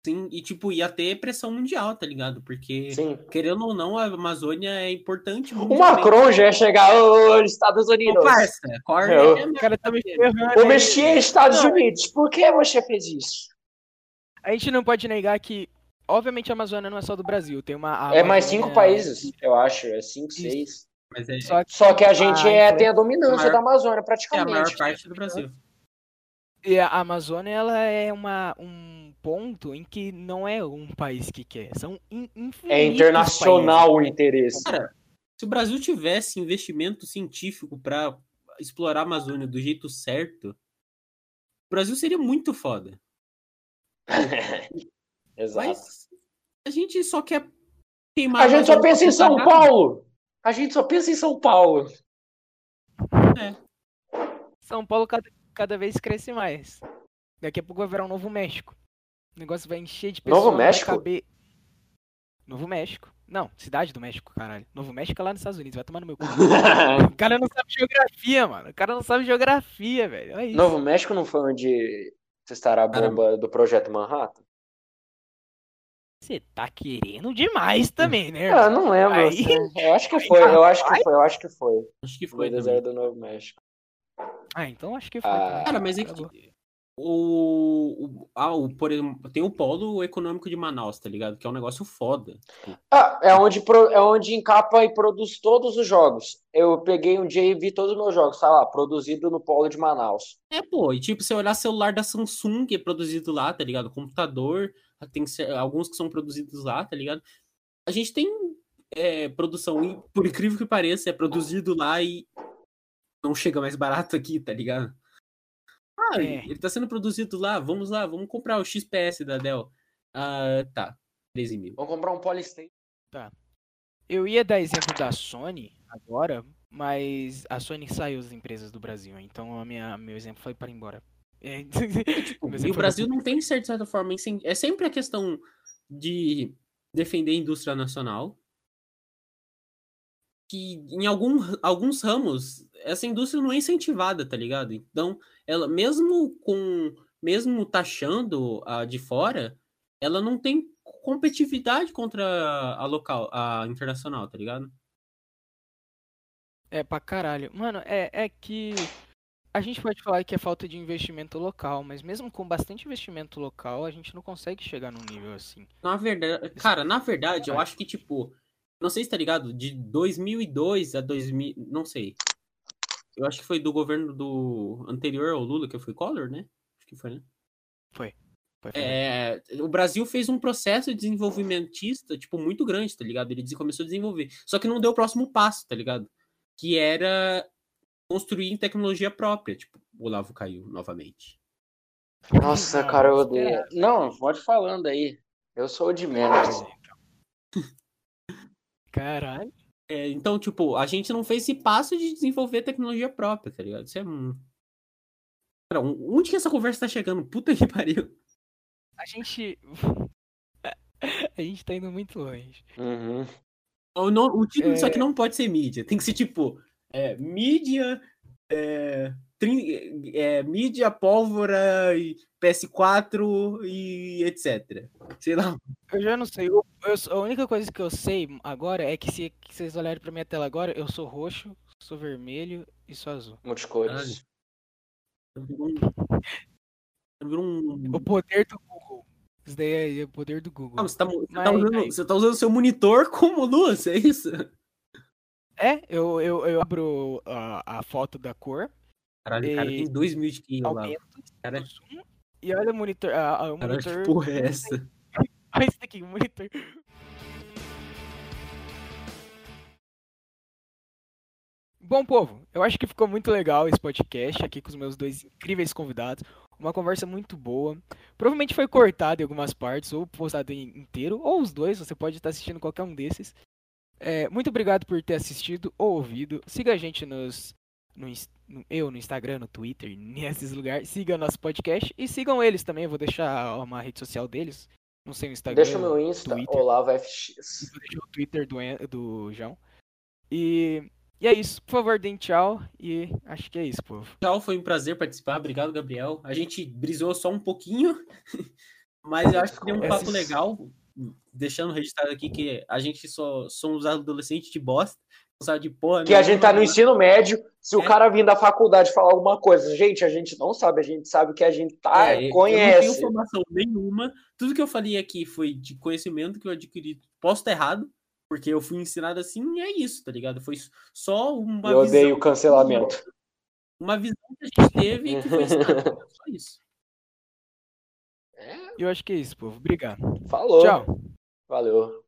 B: Sim, e tipo, ia ter pressão mundial, tá ligado? Porque,
C: Sim.
B: querendo ou não, a Amazônia é importante.
C: O Macron já ia chegar, ô, Estados Unidos.
B: Ô, parça, corre.
C: Eu-
B: é
A: O cara tá me.
C: O
A: aí.
C: Messias Estados
A: Não.
C: Unidos, por que você fez isso?
A: A gente não pode negar que, obviamente, a Amazônia não é só do Brasil. Tem uma. a
C: É mais
A: Amazônia-
C: cinco países, eu acho. É cinco,
A: Isso.
C: seis.
B: Mas é,
A: Só que
C: Só que a gente
A: Ah,
C: é,
A: então-
C: tem a dominância
B: maior-
C: da Amazônia,
B: é a
C: praticamente.
B: maior parte do Brasil.
A: E a Amazônia ela é uma, um ponto em que não é um país que quer, são
C: É internacional o interesse.
B: Cara, se o Brasil tivesse investimento científico pra explorar a Amazônia do jeito certo, o Brasil seria muito foda.
C: Exato.
B: Mas a gente só quer queimar
C: A gente só pensa em São Paulo. A gente só pensa em São Paulo.
A: país. São Paulo cada, cada vez cresce mais. Daqui a pouco vai virar um Novo México. O negócio vai encher de
C: Novo
A: pessoas. não vai
C: México?
A: caber- Novo México. Não, cidade do México, caralho. Novo México é lá nos Estados Unidos, vai tomar no meu cu. O cara não sabe geografia, mano. O cara não sabe geografia, velho. Isso.
C: Novo México não foi onde testará a bomba do Projeto Manhattan?
A: Você tá querendo demais também, né?
C: Ah, não lembro.
A: Aí-
C: assim. Eu acho que foi, eu acho que foi, eu acho que foi.
B: Acho que
C: Foi
B: também.
C: deserto do Novo México.
A: Ah, então acho que foi.
C: Ah.
B: Cara, mas é
A: Acabou.
B: que o, o, ah, o por exemplo, tem o polo econômico de Manaus, tá ligado? Que é um negócio foda. Tipo,
C: Ah, é onde, pro- é onde encapa e produz todos os jogos. Eu peguei um dia e vi todos os meus jogos, tá lá, produzido no polo de Manaus.
B: É, pô, e tipo, você olhar celular da Samsung que é produzido lá, tá ligado? Computador, tem que ser- alguns que são produzidos lá, tá ligado? A gente tem é, produção, e por incrível que pareça, é produzido lá e não chega mais barato aqui, tá ligado? Ah,
A: É.
B: ele tá sendo produzido lá, vamos lá, vamos comprar o XPS da Dell. Ah, tá, 13 mil.
C: Vamos comprar um Polystation.
A: Eu ia dar exemplo da Sony agora, mas a Sony saiu das empresas do Brasil, então a minha, meu exemplo foi para embora. É,
B: Tipo, e o
A: foi
B: Brasil não tem, de certa forma, incen- é sempre a questão de defender a indústria nacional. Que em algum, alguns ramos essa indústria não é incentivada, tá ligado? Então, ela mesmo com mesmo taxando a de fora, ela não tem competitividade contra a local, a internacional, tá ligado?
A: É pra caralho. Mano, é, é que a gente pode falar que é falta de investimento local, mas mesmo com bastante investimento local, a gente não consegue chegar num nível assim.
B: Na verdade, cara, na verdade, eu acho que tipo, não sei se tá ligado, de 2002 a 2000, não sei. Eu acho que foi do governo do anterior ao Lula, que foi Collor, né? Acho que foi, né?
A: Foi. foi, foi.
B: É, o Brasil fez um processo desenvolvimentista, tipo, muito grande, tá ligado? Ele começou a desenvolver. Só que não deu o próximo passo, tá ligado? Que era construir em tecnologia própria. Tipo, o Olavo caiu novamente.
C: Nossa, cara, eu odeio. Não, pode falando aí. Eu sou de menos.
A: Caralho.
B: É, então, tipo, a gente não fez esse passo de desenvolver tecnologia própria, tá ligado? Isso é. um- Cara, onde que essa conversa tá chegando? Puta que pariu.
A: A gente. a gente tá indo muito longe.
C: Uhum.
B: O, no- o título disso aqui não pode ser mídia. Tem que ser tipo. É, mídia. É, é, mídia, pólvora, e PS4 e etc. Sei lá.
A: Eu já não sei. Eu- eu a única coisa que eu sei agora é que se que vocês olharem pra minha tela agora, eu sou roxo, sou vermelho e sou azul.
B: Um. Virou um.
A: O poder do Google. Isso daí é o poder do Google.
B: Ah, você, tá, você,
A: Mas-
B: tá usando, você tá usando seu monitor como luz, é isso?
A: É, eu, eu, eu abro a, a foto da cor,
B: Caralho, o cara
A: E-
B: tem 2 mil de lá. Cara,
A: zoom e olha o monitor. A, a, o
B: caralho,
A: monitor.
B: que porra é essa?
A: Olha isso daqui, monitor. Bom, povo, eu acho que ficou muito legal esse podcast aqui com os meus dois incríveis convidados. Uma conversa muito boa. Provavelmente foi cortado em algumas partes, ou postado inteiro, ou os dois, você pode estar assistindo qualquer um desses. É, muito obrigado por ter assistido ou ouvido. Siga a gente nos. No, no- eu no Instagram, no Twitter, nesses lugares. Siga nosso podcast e sigam eles também. Eu vou deixar uma rede social deles. Não sei o Instagram.
C: Deixa o meu Insta,
A: Twitter.
C: Olavo FX.
A: Vou deixar o Twitter do, do João. E, e é isso. Por favor, deem tchau. E acho que é isso, povo.
B: Tchau, foi um prazer participar. Obrigado, Gabriel. A gente brisou só um pouquinho, mas eu acho que deu um papo legal. Deixando registrado aqui que a gente só somos adolescentes de bosta, de porra.
C: Que a gente tá no ensino médio. Se o
B: É.
C: cara vir da faculdade falar alguma coisa, gente, a gente não sabe, a gente sabe que a gente tá,
B: É, Eu não
C: conhece.
B: tenho formação nenhuma. Tudo que eu falei aqui foi de conhecimento que eu adquiri. Posso estar errado, porque eu fui ensinado assim e é isso, tá ligado? Foi só uma
C: Eu
B: visão.
C: odeio cancelamento.
B: Uma visão que a gente teve e que foi ensinada. Só isso.
A: Eu acho que é isso, povo. Obrigado.
C: Falou.
A: Tchau.
C: Valeu.